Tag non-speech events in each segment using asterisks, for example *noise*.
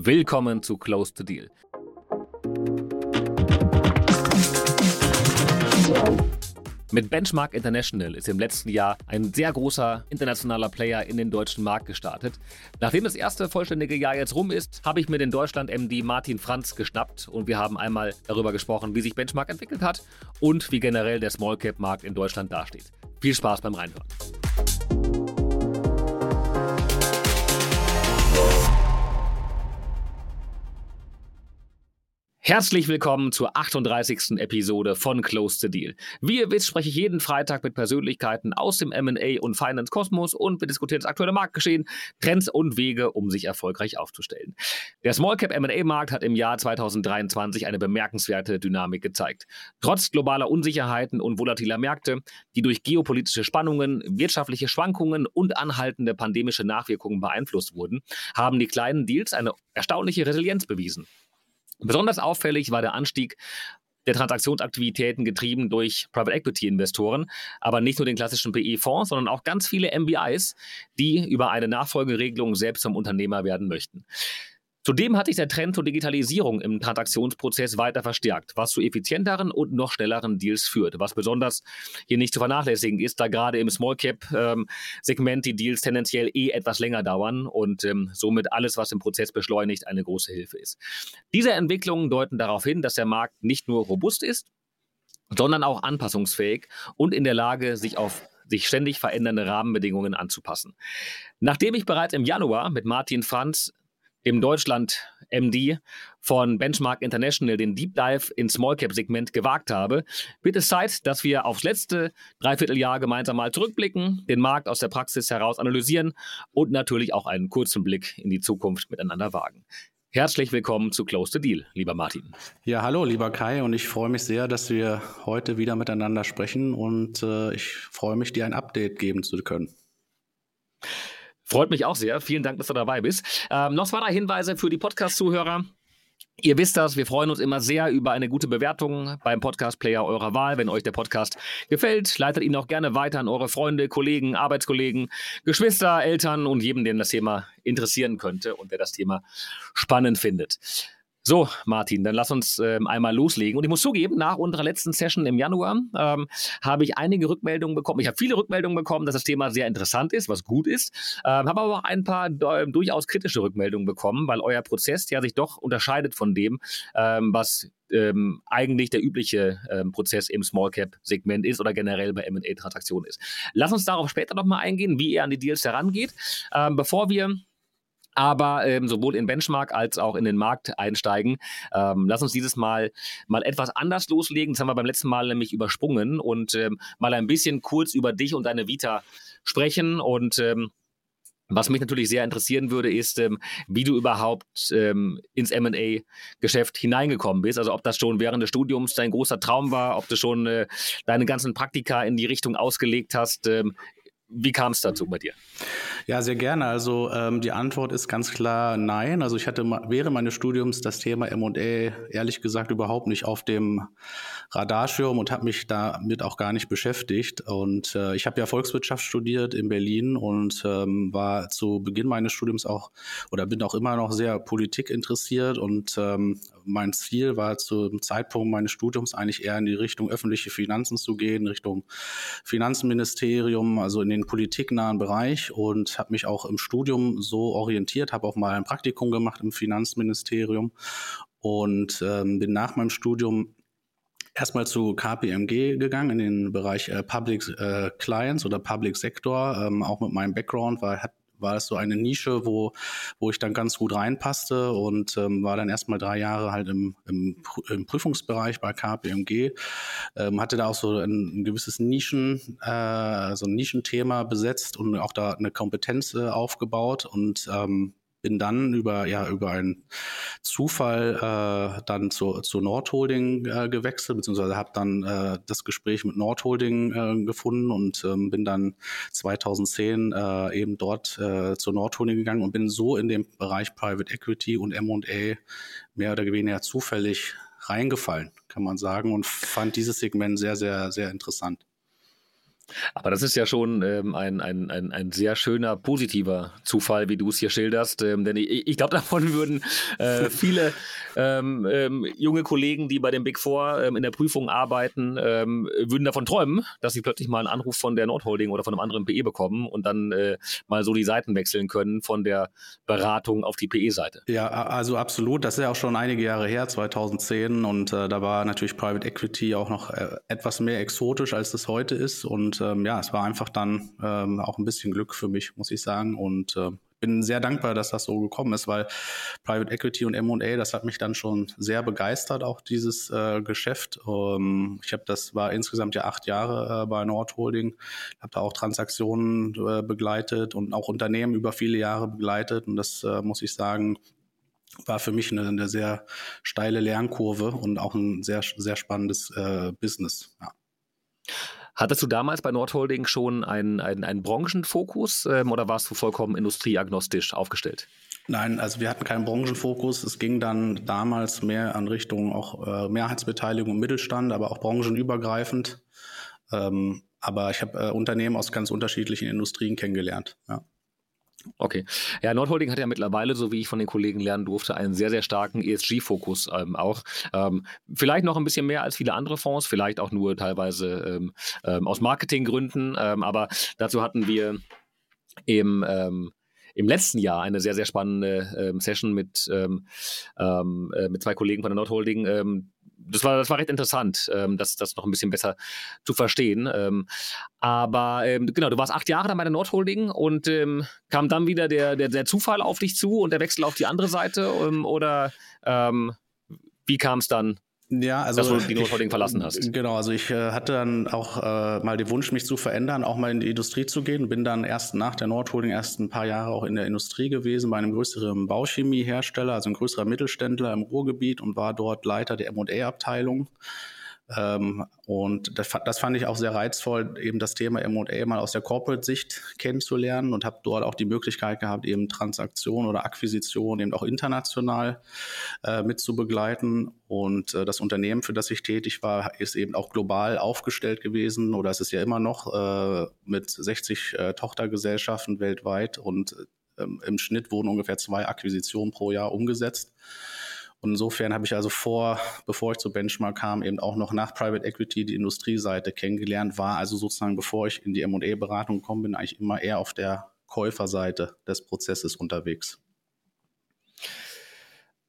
Willkommen zu Close to Deal. Mit Benchmark International ist im letzten Jahr ein sehr großer internationaler Player in den deutschen Markt gestartet. Nachdem das erste vollständige Jahr jetzt rum ist, habe ich mir den Deutschland-MD Martin Franz geschnappt und wir haben einmal darüber gesprochen, wie sich Benchmark entwickelt hat und wie generell der Small Cap Markt in Deutschland dasteht. Viel Spaß beim Reinhören. Herzlich willkommen zur 38. Episode von Close the Deal. Wie ihr wisst, spreche ich jeden Freitag mit Persönlichkeiten aus dem M&A und Finance Kosmos und wir diskutieren das aktuelle Marktgeschehen, Trends und Wege, um sich erfolgreich aufzustellen. Der Small Cap M&A Markt hat im Jahr 2023 eine bemerkenswerte Dynamik gezeigt. Trotz globaler Unsicherheiten und volatiler Märkte, die durch geopolitische Spannungen, wirtschaftliche Schwankungen und anhaltende pandemische Nachwirkungen beeinflusst wurden, haben die kleinen Deals eine erstaunliche Resilienz bewiesen. Besonders auffällig war der Anstieg der Transaktionsaktivitäten getrieben durch Private Equity Investoren, aber nicht nur den klassischen PE-Fonds, sondern auch ganz viele MBIs, die über eine Nachfolgeregelung selbst zum Unternehmer werden möchten. Zudem hat sich der Trend zur Digitalisierung im Transaktionsprozess weiter verstärkt, was zu effizienteren und noch schnelleren Deals führt. Was besonders hier nicht zu vernachlässigen ist, da gerade im Small Cap-Segment ähm, die Deals tendenziell eh etwas länger dauern und ähm, somit alles, was den Prozess beschleunigt, eine große Hilfe ist. Diese Entwicklungen deuten darauf hin, dass der Markt nicht nur robust ist, sondern auch anpassungsfähig und in der Lage, sich auf sich ständig verändernde Rahmenbedingungen anzupassen. Nachdem ich bereits im Januar mit Martin Franz dem Deutschland-MD von Benchmark International den Deep Dive ins Small Cap Segment gewagt habe, wird es Zeit, dass wir aufs letzte Dreivierteljahr gemeinsam mal zurückblicken, den Markt aus der Praxis heraus analysieren und natürlich auch einen kurzen Blick in die Zukunft miteinander wagen. Herzlich willkommen zu Close the Deal, lieber Martin. Ja, hallo, lieber Kai, und ich freue mich sehr, dass wir heute wieder miteinander sprechen und äh, ich freue mich, dir ein Update geben zu können. Freut mich auch sehr. Vielen Dank, dass du dabei bist. Ähm, noch zwei, Hinweise für die Podcast-Zuhörer. Ihr wisst das, wir freuen uns immer sehr über eine gute Bewertung beim Podcast-Player eurer Wahl. Wenn euch der Podcast gefällt, leitet ihn auch gerne weiter an eure Freunde, Kollegen, Arbeitskollegen, Geschwister, Eltern und jedem, den das Thema interessieren könnte und der das Thema spannend findet. So, Martin, dann lass uns ähm, einmal loslegen. Und ich muss zugeben, nach unserer letzten Session im Januar ähm, habe ich einige Rückmeldungen bekommen. Ich habe viele Rückmeldungen bekommen, dass das Thema sehr interessant ist, was gut ist. Ähm, habe aber auch ein paar äh, durchaus kritische Rückmeldungen bekommen, weil euer Prozess ja sich doch unterscheidet von dem, ähm, was ähm, eigentlich der übliche ähm, Prozess im Small Cap Segment ist oder generell bei M&A Transaktionen ist. Lass uns darauf später nochmal eingehen, wie ihr an die Deals herangeht. Ähm, bevor wir aber ähm, sowohl in Benchmark als auch in den Markt einsteigen. Ähm, lass uns dieses Mal mal etwas anders loslegen. Das haben wir beim letzten Mal nämlich übersprungen und ähm, mal ein bisschen kurz über dich und deine Vita sprechen und ähm, was mich natürlich sehr interessieren würde, ist, ähm, wie du überhaupt ähm, ins MA-Geschäft hineingekommen bist. Also ob das schon während des Studiums dein großer Traum war, ob du schon äh, deine ganzen Praktika in die Richtung ausgelegt hast. Ähm, wie kam es dazu bei dir? Ja, sehr gerne. Also ähm, die Antwort ist ganz klar nein. Also ich hatte während meines Studiums das Thema M&A ehrlich gesagt überhaupt nicht auf dem Radarschirm und habe mich damit auch gar nicht beschäftigt. Und äh, ich habe ja Volkswirtschaft studiert in Berlin und ähm, war zu Beginn meines Studiums auch oder bin auch immer noch sehr Politik interessiert und ähm, mein Ziel war zum Zeitpunkt meines Studiums eigentlich eher in die Richtung öffentliche Finanzen zu gehen, Richtung Finanzministerium, also in den politiknahen Bereich und habe mich auch im Studium so orientiert, habe auch mal ein Praktikum gemacht im Finanzministerium und ähm, bin nach meinem Studium erstmal zu KPMG gegangen in den Bereich äh, Public äh, Clients oder Public Sector. Ähm, auch mit meinem Background war, hat war es so eine Nische, wo, wo ich dann ganz gut reinpasste und ähm, war dann erstmal drei Jahre halt im, im, im Prüfungsbereich bei KPMG. Ähm, hatte da auch so ein, ein gewisses Nischen, äh, so ein Nischenthema besetzt und auch da eine Kompetenz äh, aufgebaut und ähm, bin dann über, ja, über einen Zufall äh, dann zu, zu Nordholding äh, gewechselt, beziehungsweise habe dann äh, das Gespräch mit Nordholding äh, gefunden und ähm, bin dann 2010 äh, eben dort äh, zur Nordholding gegangen und bin so in den Bereich Private Equity und M&A mehr oder weniger zufällig reingefallen, kann man sagen, und fand dieses Segment sehr, sehr, sehr interessant. Aber das ist ja schon ähm, ein, ein, ein, ein sehr schöner, positiver Zufall, wie du es hier schilderst. Ähm, denn ich, ich glaube, *laughs* davon würden äh, viele ähm, ähm, junge Kollegen, die bei dem Big Four ähm, in der Prüfung arbeiten, ähm, würden davon träumen, dass sie plötzlich mal einen Anruf von der Nordholding oder von einem anderen PE bekommen und dann äh, mal so die Seiten wechseln können von der Beratung auf die PE-Seite. Ja, also absolut. Das ist ja auch schon einige Jahre her, 2010. Und äh, da war natürlich Private Equity auch noch äh, etwas mehr exotisch, als es heute ist. Und ähm, ja, es war einfach dann ähm, auch ein bisschen Glück für mich, muss ich sagen. Und äh, bin sehr dankbar, dass das so gekommen ist, weil Private Equity und M&A, das hat mich dann schon sehr begeistert, auch dieses äh, Geschäft. Ähm, ich habe das war insgesamt ja acht Jahre äh, bei Nordholding, habe da auch Transaktionen äh, begleitet und auch Unternehmen über viele Jahre begleitet und das äh, muss ich sagen war für mich eine, eine, sehr steile Lernkurve und auch ein sehr sehr spannendes äh, Business. Ja. Hattest du damals bei Nordholding schon einen, einen, einen Branchenfokus ähm, oder warst du vollkommen industrieagnostisch aufgestellt? Nein, also wir hatten keinen Branchenfokus. Es ging dann damals mehr an Richtung auch äh, Mehrheitsbeteiligung im Mittelstand, aber auch branchenübergreifend. Ähm, aber ich habe äh, Unternehmen aus ganz unterschiedlichen Industrien kennengelernt. Ja. Okay. Ja, Nordholding hat ja mittlerweile, so wie ich von den Kollegen lernen durfte, einen sehr, sehr starken ESG-Fokus ähm, auch. Ähm, vielleicht noch ein bisschen mehr als viele andere Fonds, vielleicht auch nur teilweise ähm, ähm aus Marketinggründen, ähm, aber dazu hatten wir im ähm, im letzten Jahr eine sehr, sehr spannende Session mit, äh, mit zwei Kollegen von der Nordholding, das war, das war recht interessant, ähm, das, das noch ein bisschen besser zu verstehen. Ähm, aber ähm, genau, du warst acht Jahre dann bei der Nordholding und ähm, kam dann wieder der, der, der Zufall auf dich zu und der Wechsel auf die andere Seite ähm, oder ähm, wie kam es dann ja, also dass du die Notholding verlassen hast. Genau, also ich äh, hatte dann auch äh, mal den Wunsch, mich zu verändern, auch mal in die Industrie zu gehen. Bin dann erst nach der Nordholding erst ein paar Jahre auch in der Industrie gewesen, bei einem größeren Bauchemiehersteller, also ein größerer Mittelständler im Ruhrgebiet und war dort Leiter der M&A-Abteilung. Ähm, und das, das, fand ich auch sehr reizvoll, eben das Thema M&A mal aus der Corporate-Sicht kennenzulernen und habe dort auch die Möglichkeit gehabt, eben Transaktionen oder Akquisitionen eben auch international äh, mit zu begleiten. Und äh, das Unternehmen, für das ich tätig war, ist eben auch global aufgestellt gewesen oder es ist ja immer noch äh, mit 60 äh, Tochtergesellschaften weltweit und ähm, im Schnitt wurden ungefähr zwei Akquisitionen pro Jahr umgesetzt. Und insofern habe ich also vor, bevor ich zu Benchmark kam, eben auch noch nach Private Equity die Industrieseite kennengelernt, war also sozusagen, bevor ich in die M&A-Beratung gekommen bin, eigentlich immer eher auf der Käuferseite des Prozesses unterwegs.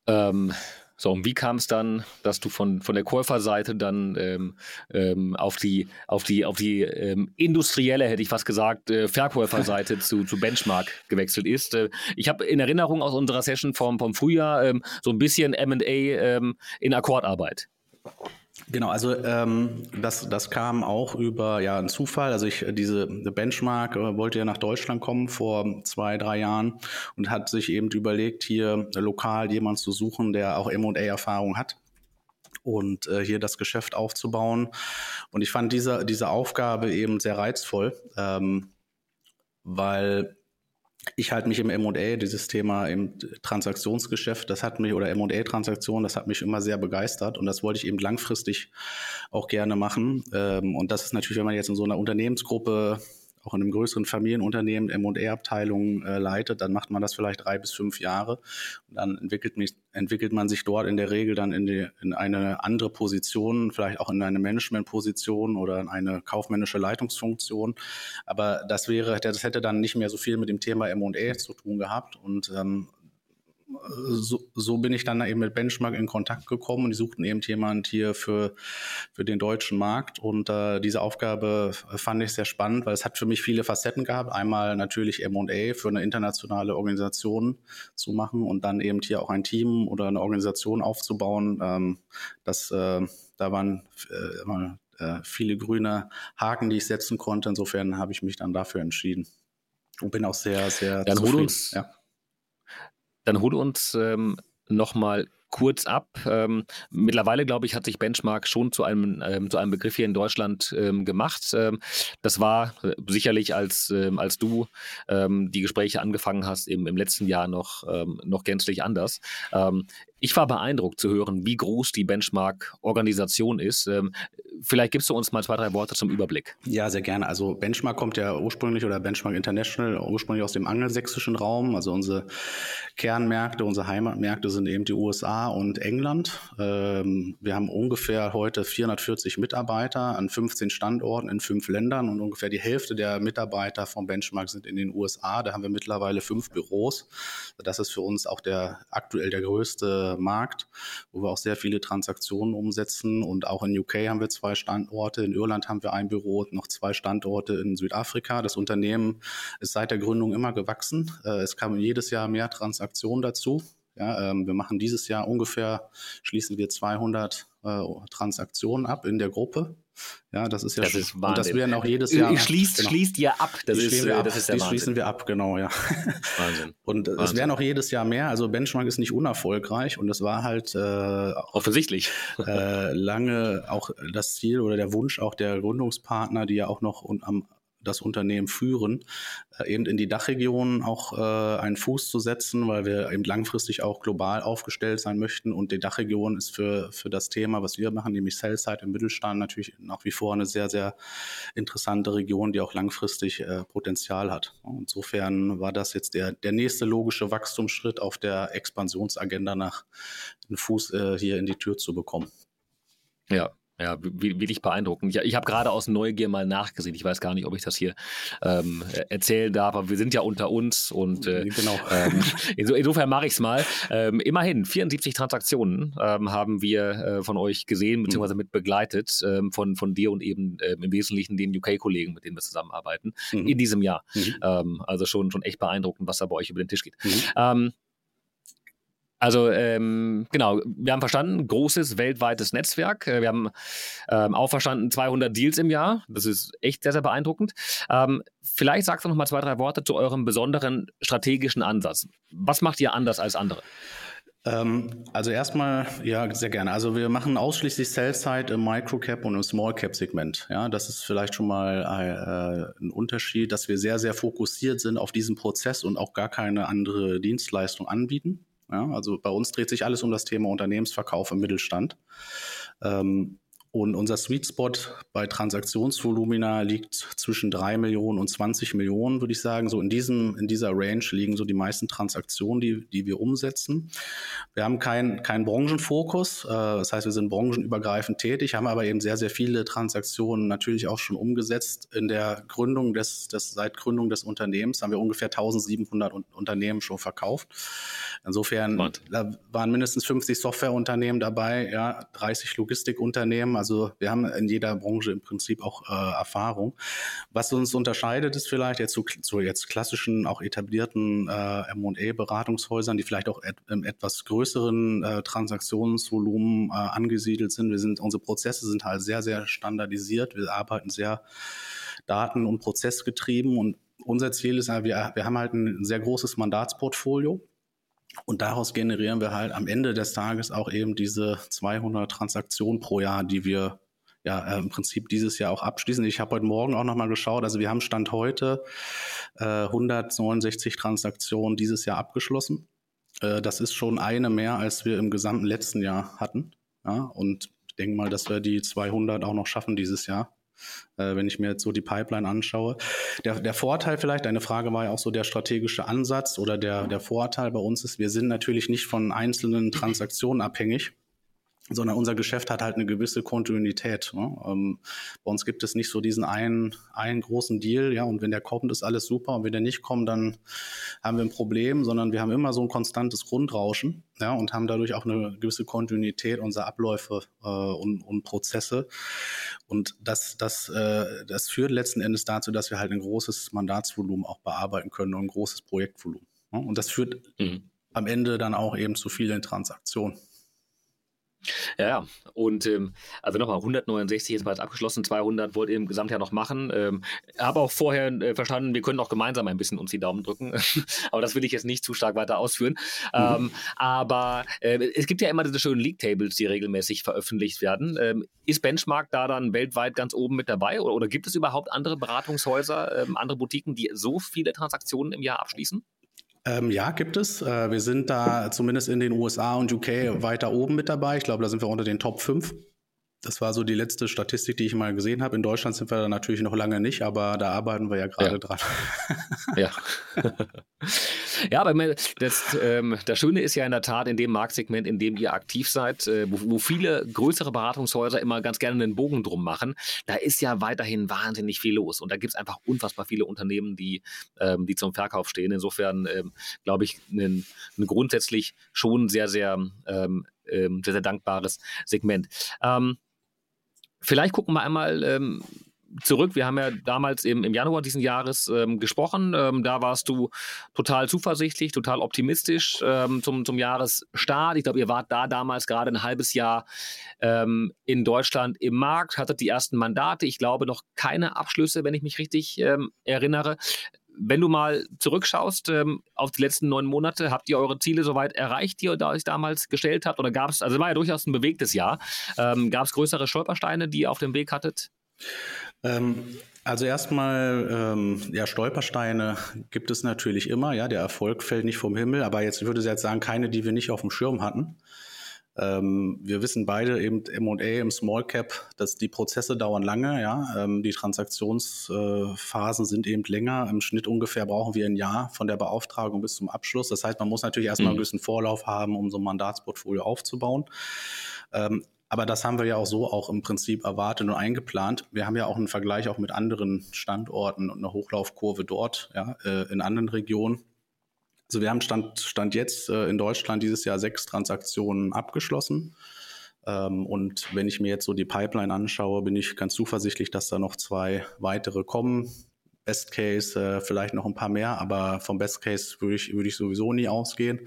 Ähm, so, und wie kam es dann, dass du von, von der Käuferseite dann ähm, ähm, auf die, auf die, auf die ähm, industrielle, hätte ich fast gesagt, äh, Verkäuferseite *laughs* zu, zu Benchmark gewechselt ist? Äh, ich habe in Erinnerung aus unserer Session vom, vom Frühjahr ähm, so ein bisschen MA ähm, in Akkordarbeit. Genau, also ähm, das, das kam auch über ja einen Zufall. Also ich diese Benchmark äh, wollte ja nach Deutschland kommen vor zwei drei Jahren und hat sich eben überlegt, hier lokal jemanden zu suchen, der auch M&A-Erfahrung hat und äh, hier das Geschäft aufzubauen. Und ich fand diese diese Aufgabe eben sehr reizvoll, ähm, weil ich halte mich im M&A, dieses Thema im Transaktionsgeschäft, das hat mich, oder M&A-Transaktion, das hat mich immer sehr begeistert und das wollte ich eben langfristig auch gerne machen. Ähm, und das ist natürlich, wenn man jetzt in so einer Unternehmensgruppe auch in einem größeren Familienunternehmen M&A-Abteilung äh, leitet, dann macht man das vielleicht drei bis fünf Jahre. Und dann entwickelt, mich, entwickelt man sich dort in der Regel dann in, die, in eine andere Position, vielleicht auch in eine Managementposition oder in eine kaufmännische Leitungsfunktion. Aber das wäre, das hätte dann nicht mehr so viel mit dem Thema M&A zu tun gehabt. Und ähm, so, so bin ich dann eben mit Benchmark in Kontakt gekommen und die suchten eben jemand hier für, für den deutschen Markt. Und äh, diese Aufgabe fand ich sehr spannend, weil es hat für mich viele Facetten gehabt. Einmal natürlich M&A für eine internationale Organisation zu machen und dann eben hier auch ein Team oder eine Organisation aufzubauen. Ähm, das, äh, da waren äh, immer, äh, viele grüne Haken, die ich setzen konnte. Insofern habe ich mich dann dafür entschieden und bin auch sehr, sehr dann zufrieden. Hol uns, ja. Dann hol uns ähm, nochmal kurz ab. Ähm, mittlerweile, glaube ich, hat sich Benchmark schon zu einem, ähm, zu einem Begriff hier in Deutschland ähm, gemacht. Ähm, das war äh, sicherlich, als, ähm, als du ähm, die Gespräche angefangen hast, eben im letzten Jahr noch, noch gänzlich anders. Ich war beeindruckt zu hören, wie groß die Benchmark-Organisation ist. Vielleicht gibst du uns mal zwei, drei Worte zum Überblick. Ja, sehr gerne. Also Benchmark kommt ja ursprünglich oder Benchmark International ursprünglich aus dem angelsächsischen Raum. Also unsere Kernmärkte, unsere Heimatmärkte sind eben die USA und England. Ähm, wir haben ungefähr heute 440 Mitarbeiter an 15 Standorten in fünf Ländern und ungefähr die Hälfte der Mitarbeiter vom Benchmark sind in den USA. Da haben wir mittlerweile fünf Büros. Das ist für uns auch der aktuell der größte Markt, wo wir auch sehr viele Transaktionen umsetzen. Und auch in UK haben wir zwei Standorte, in Irland haben wir ein Büro, noch zwei Standorte in Südafrika. Das Unternehmen ist seit der Gründung immer gewachsen. Äh, es kamen jedes Jahr mehr Transaktionen dazu. Ja, ähm, wir machen dieses Jahr ungefähr, schließen wir 200 äh, Transaktionen ab in der Gruppe. Ja, das ist ja das ist und das werden auch jedes Jahr. Schließt, genau. schließt ihr ab. Das, die ist, ab. das ist der Die Wahnsinn. schließen wir ab, genau, ja. Wahnsinn. *laughs* Und Wahnsinn. es werden auch jedes Jahr mehr. Also Benchmark ist nicht unerfolgreich und es war halt äh, offensichtlich *laughs* äh, lange auch das Ziel oder der Wunsch auch der Gründungspartner, die ja auch noch am das Unternehmen führen, äh, eben in die Dachregion auch äh, einen Fuß zu setzen, weil wir eben langfristig auch global aufgestellt sein möchten. Und die Dachregion ist für, für das Thema, was wir machen, nämlich Sell-Side im Mittelstand, natürlich nach wie vor eine sehr, sehr interessante Region, die auch langfristig äh, Potenzial hat. Insofern war das jetzt der, der nächste logische Wachstumsschritt auf der Expansionsagenda nach einen Fuß äh, hier in die Tür zu bekommen. Ja, ja, wirklich beeindruckend. Ich, ich habe gerade aus Neugier mal nachgesehen. Ich weiß gar nicht, ob ich das hier ähm, erzählen darf, aber wir sind ja unter uns und äh, genau. ähm, insofern mache ich es mal. Ähm, immerhin, 74 Transaktionen ähm, haben wir äh, von euch gesehen, beziehungsweise mit begleitet, ähm, von, von dir und eben äh, im Wesentlichen den UK-Kollegen, mit denen wir zusammenarbeiten, mhm. in diesem Jahr. Mhm. Ähm, also schon, schon echt beeindruckend, was da bei euch über den Tisch geht. Also ähm, genau, wir haben verstanden, großes weltweites Netzwerk. Äh, wir haben ähm, auch verstanden, 200 Deals im Jahr. Das ist echt sehr, sehr beeindruckend. Ähm, vielleicht sagst du noch mal zwei, drei Worte zu eurem besonderen strategischen Ansatz. Was macht ihr anders als andere? Ähm, also erstmal, ja, sehr gerne. Also wir machen ausschließlich Sell-Side im Microcap und im Small-Cap-Segment. Ja, das ist vielleicht schon mal äh, ein Unterschied, dass wir sehr, sehr fokussiert sind auf diesen Prozess und auch gar keine andere Dienstleistung anbieten. Ja, also bei uns dreht sich alles um das Thema Unternehmensverkauf im Mittelstand. Ähm, und unser Sweet Spot bei Transaktionsvolumina liegt zwischen 3 Millionen und 20 Millionen, würde ich sagen. So in, diesem, in dieser Range liegen so die meisten Transaktionen, die, die wir umsetzen. Wir haben keinen kein Branchenfokus. Äh, das heißt, wir sind branchenübergreifend tätig, haben aber eben sehr, sehr viele Transaktionen natürlich auch schon umgesetzt. In der Gründung des, des seit Gründung des Unternehmens haben wir ungefähr 1700 Unternehmen schon verkauft. Insofern da waren mindestens 50 Softwareunternehmen dabei, ja, 30 Logistikunternehmen. Also wir haben in jeder Branche im Prinzip auch äh, Erfahrung. Was uns unterscheidet, ist vielleicht jetzt zu, zu jetzt klassischen, auch etablierten äh, M&A-Beratungshäusern, die vielleicht auch et, im etwas größeren äh, Transaktionsvolumen äh, angesiedelt sind. Wir sind, unsere Prozesse sind halt sehr, sehr standardisiert. Wir arbeiten sehr daten- und prozessgetrieben und unser Ziel ist, wir, wir haben halt ein sehr großes Mandatsportfolio. Und daraus generieren wir halt am Ende des Tages auch eben diese 200 Transaktionen pro Jahr, die wir ja äh, im Prinzip dieses Jahr auch abschließen. Ich habe heute Morgen auch nochmal geschaut. Also wir haben Stand heute äh, 169 Transaktionen dieses Jahr abgeschlossen. Äh, das ist schon eine mehr, als wir im gesamten letzten Jahr hatten. Ja, und ich denke mal, dass wir die 200 auch noch schaffen dieses Jahr äh, wenn ich mir jetzt so die Pipeline anschaue. Der, der Vorteil vielleicht, deine Frage war ja auch so der strategische Ansatz oder der, der Vorteil bei uns ist, wir sind natürlich nicht von einzelnen Transaktionen abhängig sondern unser Geschäft hat halt eine gewisse Kontinuität. Ne? Ähm, bei uns gibt es nicht so diesen einen, einen großen Deal, ja, und wenn der kommt, ist alles super, und wenn der nicht kommt, dann haben wir ein Problem, sondern wir haben immer so ein konstantes Grundrauschen, ja, und haben dadurch auch eine gewisse Kontinuität unserer Abläufe äh, und, und Prozesse. Und das, das, äh, das führt letzten Endes dazu, dass wir halt ein großes Mandatsvolumen auch bearbeiten können und ein großes Projektvolumen. Ne? Und das führt mhm. am Ende dann auch eben zu vielen Transaktionen. Ja. Und ähm, also nochmal, 169 ist bereits abgeschlossen, 200 wollt ihr im Gesamtjahr noch machen. Ähm, habe auch vorher äh, verstanden, wir können auch gemeinsam ein bisschen uns die Daumen drücken. *laughs* aber das will ich jetzt nicht zu stark weiter ausführen. Mhm. Ähm, aber äh, es gibt ja immer diese schönen League-Tables, die regelmäßig veröffentlicht werden. Ähm, ist Benchmark da dann weltweit ganz oben mit dabei? Oder, oder gibt es überhaupt andere Beratungshäuser, ähm, andere Boutiquen, die so viele Transaktionen im Jahr abschließen? Ähm, ja, gibt es. Äh, wir sind da zumindest in den USA und UK weiter oben mit dabei. Ich glaube, da sind wir unter den Top 5. Das war so die letzte Statistik, die ich mal gesehen habe. In Deutschland sind wir da natürlich noch lange nicht, aber da arbeiten wir ja gerade ja. dran. *laughs* ja. *laughs* ja, aber das, ähm, das Schöne ist ja in der Tat in dem Marktsegment, in dem ihr aktiv seid, äh, wo, wo, viele größere Beratungshäuser immer ganz gerne einen Bogen drum machen, da ist ja weiterhin wahnsinnig viel los. Und da gibt es einfach unfassbar viele Unternehmen, die, ähm, die zum Verkauf stehen. Insofern ähm, glaube ich, ein, ein, grundsätzlich schon sehr, sehr, ähm, ähm, sehr, sehr dankbares Segment. Ähm, Vielleicht gucken wir einmal ähm, zurück. Wir haben ja damals im, im Januar diesen Jahres ähm, gesprochen. Ähm, da warst du total zuversichtlich, total optimistisch ähm, zum, zum Jahresstart. Ich glaube, ihr wart da damals gerade ein halbes Jahr ähm, in Deutschland im Markt, hattet die ersten Mandate. Ich glaube, noch keine Abschlüsse, wenn ich mich richtig ähm, erinnere wenn du mal zurückschaust ähm, auf die letzten neun Monate, habt ihr eure Ziele soweit erreicht, die ihr euch damals gestellt habt? Oder gab es, also es war ja durchaus ein bewegtes Jahr, ähm, gab es größere Stolpersteine, die ihr auf dem Weg hattet? Ähm, also erstmal, ähm, ja, Stolpersteine gibt es natürlich immer, ja, der Erfolg fällt nicht vom Himmel, aber jetzt würde ich jetzt sagen, keine, die wir nicht auf dem Schirm hatten. Ähm, wir wissen beide eben M&A im Small Cap, dass die Prozesse dauern lange, ja. Ähm, die Transaktionsphasen sind eben länger. Im Schnitt ungefähr brauchen wir ein Jahr von der Beauftragung bis zum Abschluss. Das heißt, man muss natürlich erstmal mhm. einen gewissen Vorlauf haben, um so ein Mandatsportfolio aufzubauen. Ähm, aber das haben wir ja auch so auch im Prinzip erwartet und eingeplant. Wir haben ja auch einen Vergleich auch mit anderen Standorten und eine Hochlaufkurve dort, ja, äh, in anderen Regionen. Also wir haben Stand, Stand jetzt äh, in Deutschland dieses Jahr sechs Transaktionen abgeschlossen. Ähm, und wenn ich mir jetzt so die Pipeline anschaue, bin ich ganz zuversichtlich, dass da noch zwei weitere kommen. Best Case äh, vielleicht noch ein paar mehr, aber vom Best Case würde ich, würde ich sowieso nie ausgehen.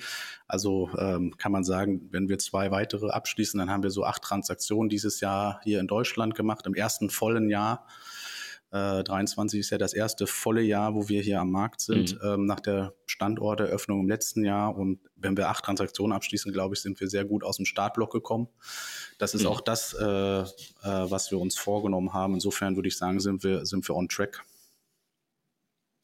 Also ähm, kann man sagen, wenn wir zwei weitere abschließen, dann haben wir so acht Transaktionen dieses Jahr hier in Deutschland gemacht, im ersten vollen Jahr. 23 äh, ist ja das erste volle Jahr, wo wir hier am Markt sind, mhm. ähm, nach der Standorteröffnung im letzten Jahr. Und wenn wir acht Transaktionen abschließen, glaube ich, sind wir sehr gut aus dem Startblock gekommen. Das ist mhm. auch das, äh, äh, was wir uns vorgenommen haben. Insofern würde ich sagen, sind wir, sind wir on track.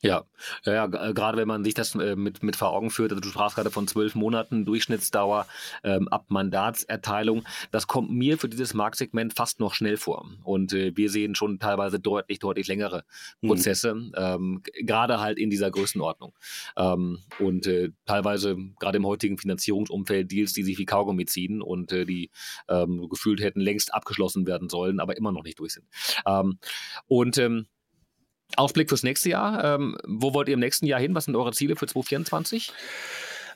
Ja, ja, ja gerade wenn man sich das äh, mit, mit vor Augen führt, also du sprachst gerade von zwölf Monaten Durchschnittsdauer ähm, ab Mandatserteilung, das kommt mir für dieses Marktsegment fast noch schnell vor. Und äh, wir sehen schon teilweise deutlich, deutlich längere mhm. Prozesse, mhm. ähm, gerade halt in dieser Größenordnung. Ähm, und äh, teilweise gerade im heutigen Finanzierungsumfeld Deals, die sich wie Kaugummi ziehen und äh, die ähm, gefühlt hätten längst abgeschlossen werden sollen, aber immer noch nicht durch sind. Ähm, und ähm, Ausblick fürs nächste Jahr. Ähm, wo wollt ihr im nächsten Jahr hin? Was sind eure Ziele für 2024?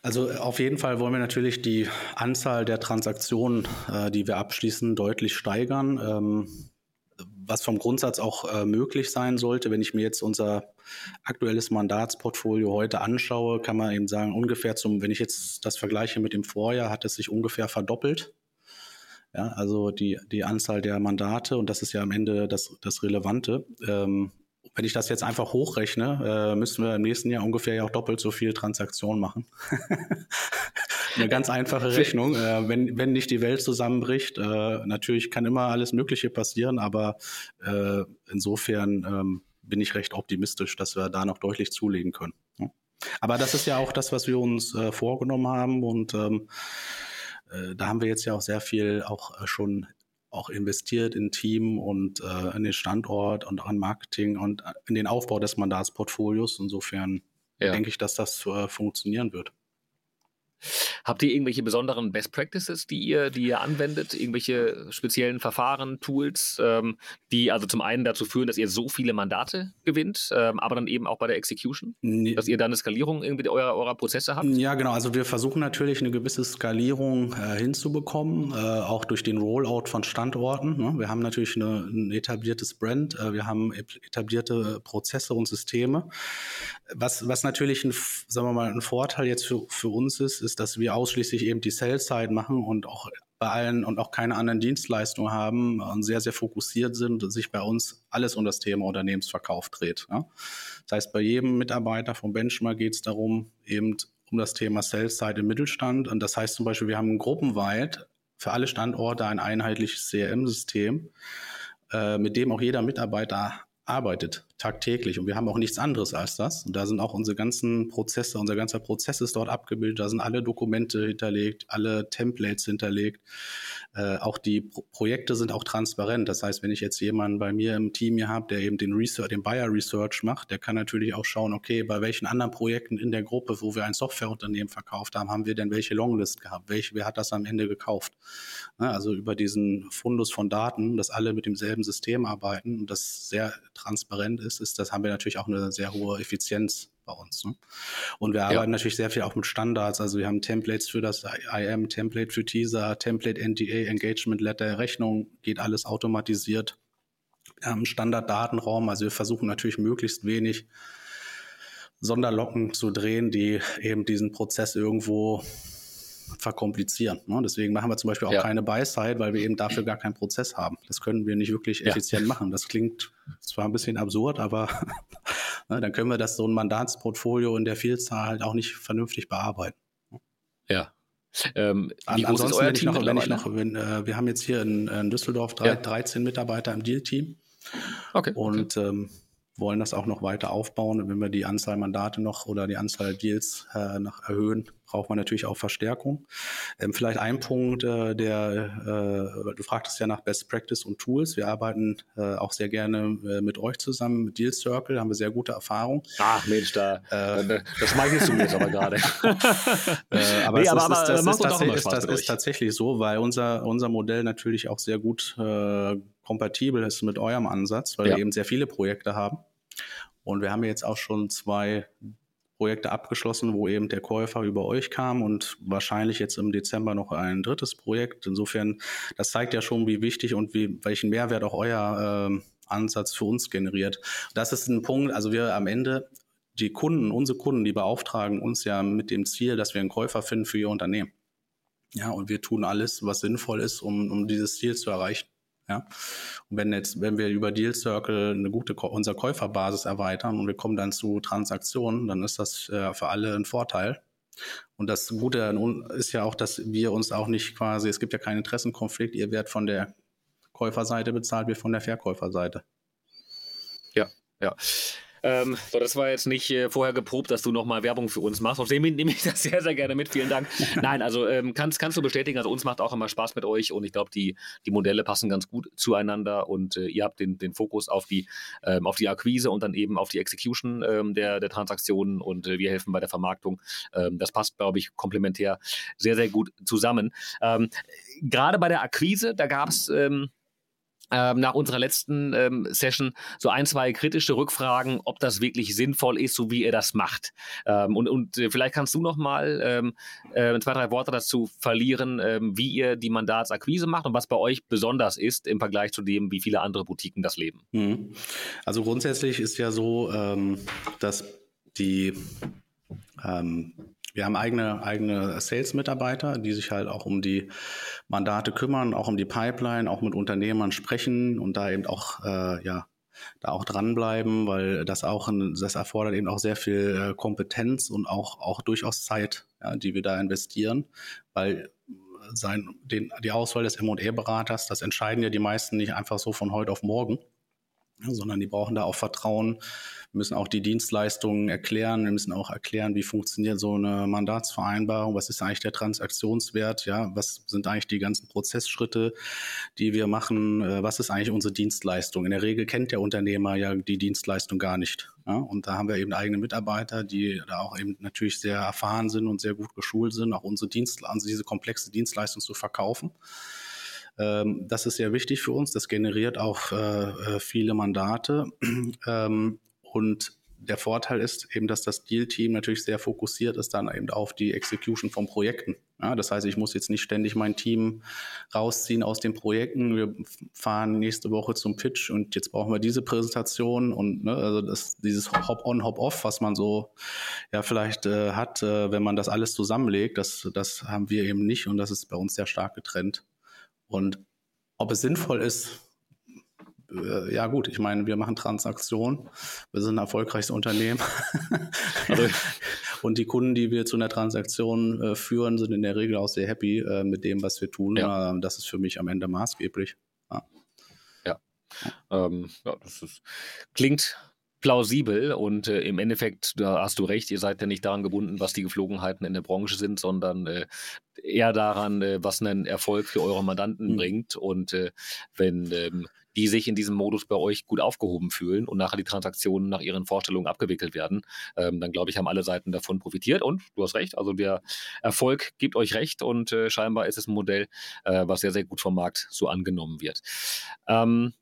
Also auf jeden Fall wollen wir natürlich die Anzahl der Transaktionen, äh, die wir abschließen, deutlich steigern. Ähm, was vom Grundsatz auch äh, möglich sein sollte, wenn ich mir jetzt unser aktuelles Mandatsportfolio heute anschaue, kann man eben sagen, ungefähr zum, wenn ich jetzt das vergleiche mit dem Vorjahr, hat es sich ungefähr verdoppelt. Ja, also die, die Anzahl der Mandate, und das ist ja am Ende das, das Relevante, ähm, wenn ich das jetzt einfach hochrechne, äh, müssen wir im nächsten Jahr ungefähr ja auch doppelt so viel Transaktionen machen. *laughs* Eine ganz einfache Rechnung. Äh, wenn, wenn nicht die Welt zusammenbricht, äh, natürlich kann immer alles Mögliche passieren, aber äh, insofern ähm, bin ich recht optimistisch, dass wir da noch deutlich zulegen können. Ja. Aber das ist ja auch das, was wir uns äh, vorgenommen haben und ähm, äh, da haben wir jetzt ja auch sehr viel auch äh, schon auch investiert in Team und äh, in den Standort und an Marketing und äh, in den Aufbau des Mandatsportfolios. Insofern ja. denke ich, dass das äh, funktionieren wird. Habt ihr irgendwelche besonderen Best Practices, die ihr, die ihr anwendet? Irgendwelche speziellen Verfahren, Tools, ähm, die also zum einen dazu führen, dass ihr so viele Mandate gewinnt, ähm, aber dann eben auch bei der Execution? Nee. Dass ihr dann eine Skalierung irgendwie eurer, eurer Prozesse habt? Ja, genau. Also wir versuchen natürlich eine gewisse Skalierung äh, hinzubekommen, äh, auch durch den Rollout von Standorten. Ne? Wir haben natürlich eine, ein etabliertes Brand, äh, wir haben etablierte Prozesse und Systeme. Was, was natürlich ein, sagen wir mal, ein Vorteil jetzt für, für uns ist, ist, dass wir ausschließlich eben die Sales-Side machen und auch bei allen und auch keine anderen Dienstleistungen haben und sehr, sehr fokussiert sind und sich bei uns alles um das Thema Unternehmensverkauf dreht. Ja. Das heißt, bei jedem Mitarbeiter vom Benchmark geht es darum, eben um das Thema Sales-Side im Mittelstand. Und das heißt zum Beispiel, wir haben gruppenweit für alle Standorte ein einheitliches CRM-System, äh, mit dem auch jeder Mitarbeiter arbeitet tagtäglich. Und wir haben auch nichts anderes als das. Und da sind auch unsere ganzen Prozesse, unser ganzer Prozess ist dort abgebildet. Da sind alle Dokumente hinterlegt, alle Templates hinterlegt. Äh, auch die Pro Projekte sind auch transparent. Das heißt, wenn ich jetzt jemanden bei mir im Team hier habe, der eben den Research, den Buyer Research macht, der kann natürlich auch schauen, okay, bei welchen anderen Projekten in der Gruppe, wo wir ein Softwareunternehmen verkauft haben, haben wir denn welche Longlist gehabt? Welche, wer hat das am Ende gekauft? Also über diesen Fundus von Daten, dass alle mit demselben System arbeiten und das sehr transparent ist, ist das haben wir natürlich auch eine sehr hohe Effizienz bei uns. Ne? Und wir arbeiten ja. natürlich sehr viel auch mit Standards. Also wir haben Templates für das IM, Template für Teaser, Template NDA, Engagement Letter, Rechnung, geht alles automatisiert. Wir haben einen Standarddatenraum, also wir versuchen natürlich möglichst wenig Sonderlocken zu drehen, die eben diesen Prozess irgendwo verkomplizieren. Ne? Deswegen machen wir zum Beispiel auch ja. keine Buy-Side, weil wir eben dafür gar keinen Prozess haben. Das können wir nicht wirklich effizient ja. machen. Das klingt zwar ein bisschen absurd, aber *laughs* dann können wir das so ein Mandatsportfolio in der Vielzahl halt auch nicht vernünftig bearbeiten. Ja. Ähm, wie An, groß ist euer Team noch, wenn ich noch, wenn, äh, wir haben jetzt hier in, in Düsseldorf drei, ja. 13 Mitarbeiter im Deal-Team. Okay. Und okay. Ähm, wollen das auch noch weiter aufbauen. Und wenn wir die Anzahl Mandate noch oder die Anzahl Deals äh, noch erhöhen, braucht man natürlich auch Verstärkung. Ähm, vielleicht ein Punkt, äh, der, äh, du fragtest ja nach Best Practice und Tools. Wir arbeiten äh, auch sehr gerne äh, mit euch zusammen, mit Deal Circle, haben wir sehr gute Erfahrung. Ach Mensch, da, äh, das schmeichelst du mir jetzt aber gerade. *laughs* *laughs* Äh, aber nee, aber, ist, aber, das, ist, tatsächlich, ist, das ist tatsächlich so, weil unser, unser Modell natürlich auch sehr gut kompatibel ist mit eurem Ansatz, weil ja. wir eben sehr viele Projekte haben. Und wir haben jetzt auch schon zwei Projekte abgeschlossen, wo eben der Käufer über euch kam und wahrscheinlich jetzt im Dezember noch ein drittes Projekt. Insofern, das zeigt ja schon, wie wichtig und wie, welchen Mehrwert auch euer äh, Ansatz für uns generiert. Das ist ein Punkt, also wir am Ende, die Kunden, unsere Kunden, die beauftragen uns ja mit dem Ziel, dass wir einen Käufer finden für ihr Unternehmen. Ja, und wir tun alles, was sinnvoll ist, um, um dieses Ziel zu erreichen. Ja. Und wenn jetzt, wenn wir über Deal Circle eine gute unsere Käuferbasis erweitern und wir kommen dann zu Transaktionen, dann ist das äh, für alle ein Vorteil. Und das Gute ist ja auch, dass wir uns auch nicht quasi, es gibt ja keinen Interessenkonflikt, ihr werdet von der Käuferseite bezahlt, wir von der Verkäuferseite. Ja, ja. Ähm, so, das war jetzt nicht äh, vorher geprobt, dass du nochmal Werbung für uns machst. Außerdem *laughs* nehme ich das sehr, sehr gerne mit. Vielen Dank. *laughs* Nein, also ähm, kannst, kannst du bestätigen, also uns macht auch immer Spaß mit euch und ich glaube, die, die Modelle passen ganz gut zueinander und äh, ihr habt den, den Fokus auf die, ähm, auf die Akquise und dann eben auf die Execution ähm, der, der Transaktionen und äh, wir helfen bei der Vermarktung. Ähm, das passt, glaube ich, komplementär sehr, sehr gut zusammen. Ähm, gerade bei der Akquise, da gab es ähm, ähm, nach unserer letzten ähm, Session so ein, zwei kritische Rückfragen, ob das wirklich sinnvoll ist, so wie ihr das macht. Ähm, und und äh, vielleicht kannst du noch mal ähm, äh, zwei, drei Worte dazu verlieren, ähm, wie ihr die Mandatsakquise macht und was bei euch besonders ist im Vergleich zu dem, wie viele andere Boutiquen das leben. Mhm. Also grundsätzlich ist ja so, ähm, dass die ähm, wir haben eigene, eigene Sales-Mitarbeiter, die sich halt auch um die Mandate kümmern, auch um die Pipeline, auch mit Unternehmern sprechen und da eben auch, äh, ja, da auch dranbleiben, weil das auch, ein, das erfordert eben auch sehr viel äh, Kompetenz und auch, auch durchaus Zeit, ja, die wir da investieren, weil sein, den, die Auswahl des M&A-Beraters, das entscheiden ja die meisten nicht einfach so von heute auf morgen, sondern die brauchen da auch Vertrauen, wir müssen auch die Dienstleistungen erklären. Wir müssen auch erklären, wie funktioniert so eine Mandatsvereinbarung. Was ist eigentlich der Transaktionswert? Ja, was sind eigentlich die ganzen Prozessschritte, die wir machen? Äh, was ist eigentlich unsere Dienstleistung? In der Regel kennt der Unternehmer ja die Dienstleistung gar nicht. Ja, und da haben wir eben eigene Mitarbeiter, die da auch eben natürlich sehr erfahren sind und sehr gut geschult sind, auch unsere Dienst, also diese komplexe Dienstleistung zu verkaufen. Ähm, das ist sehr wichtig für uns. Das generiert auch äh, äh viele Mandate. *clears throat* Ähm, und der Vorteil ist eben, dass das Deal-Team natürlich sehr fokussiert ist dann eben auf die Execution von Projekten. Ja, das heißt, ich muss jetzt nicht ständig mein Team rausziehen aus den Projekten. Wir fahren nächste Woche zum Pitch und jetzt brauchen wir diese Präsentation und ne, also das, dieses Hop-on, Hop-off, was man so ja vielleicht äh, hat, äh, wenn man das alles zusammenlegt, das, das haben wir eben nicht und das ist bei uns sehr stark getrennt. Und ob es sinnvoll ist, äh, ja gut, ich meine, wir machen Transaktionen, wir sind ein erfolgreiches Unternehmen. *laughs* also, und die Kunden, die wir zu einer Transaktion äh, führen, sind in der Regel auch sehr happy äh, mit dem, was wir tun. Ja. Ähm, das ist für mich am Ende maßgeblich. Ja, ja. Ähm, ja das ist, klingt plausibel und äh, im Endeffekt, da hast du recht, ihr seid ja nicht daran gebunden, was die Geflogenheiten in der Branche sind, sondern äh, eher daran, äh, was einen Erfolg für eure Mandanten mhm. bringt. Und äh, wenn ähm, die sich in diesem Modus bei euch gut aufgehoben fühlen und nachher die Transaktionen nach ihren Vorstellungen abgewickelt werden, ähm, dann glaube ich, haben alle Seiten davon profitiert. Und du hast recht, also der Erfolg gibt euch recht und äh, scheinbar ist es ein Modell, äh, was sehr, sehr gut vom Markt so angenommen wird. Ähm,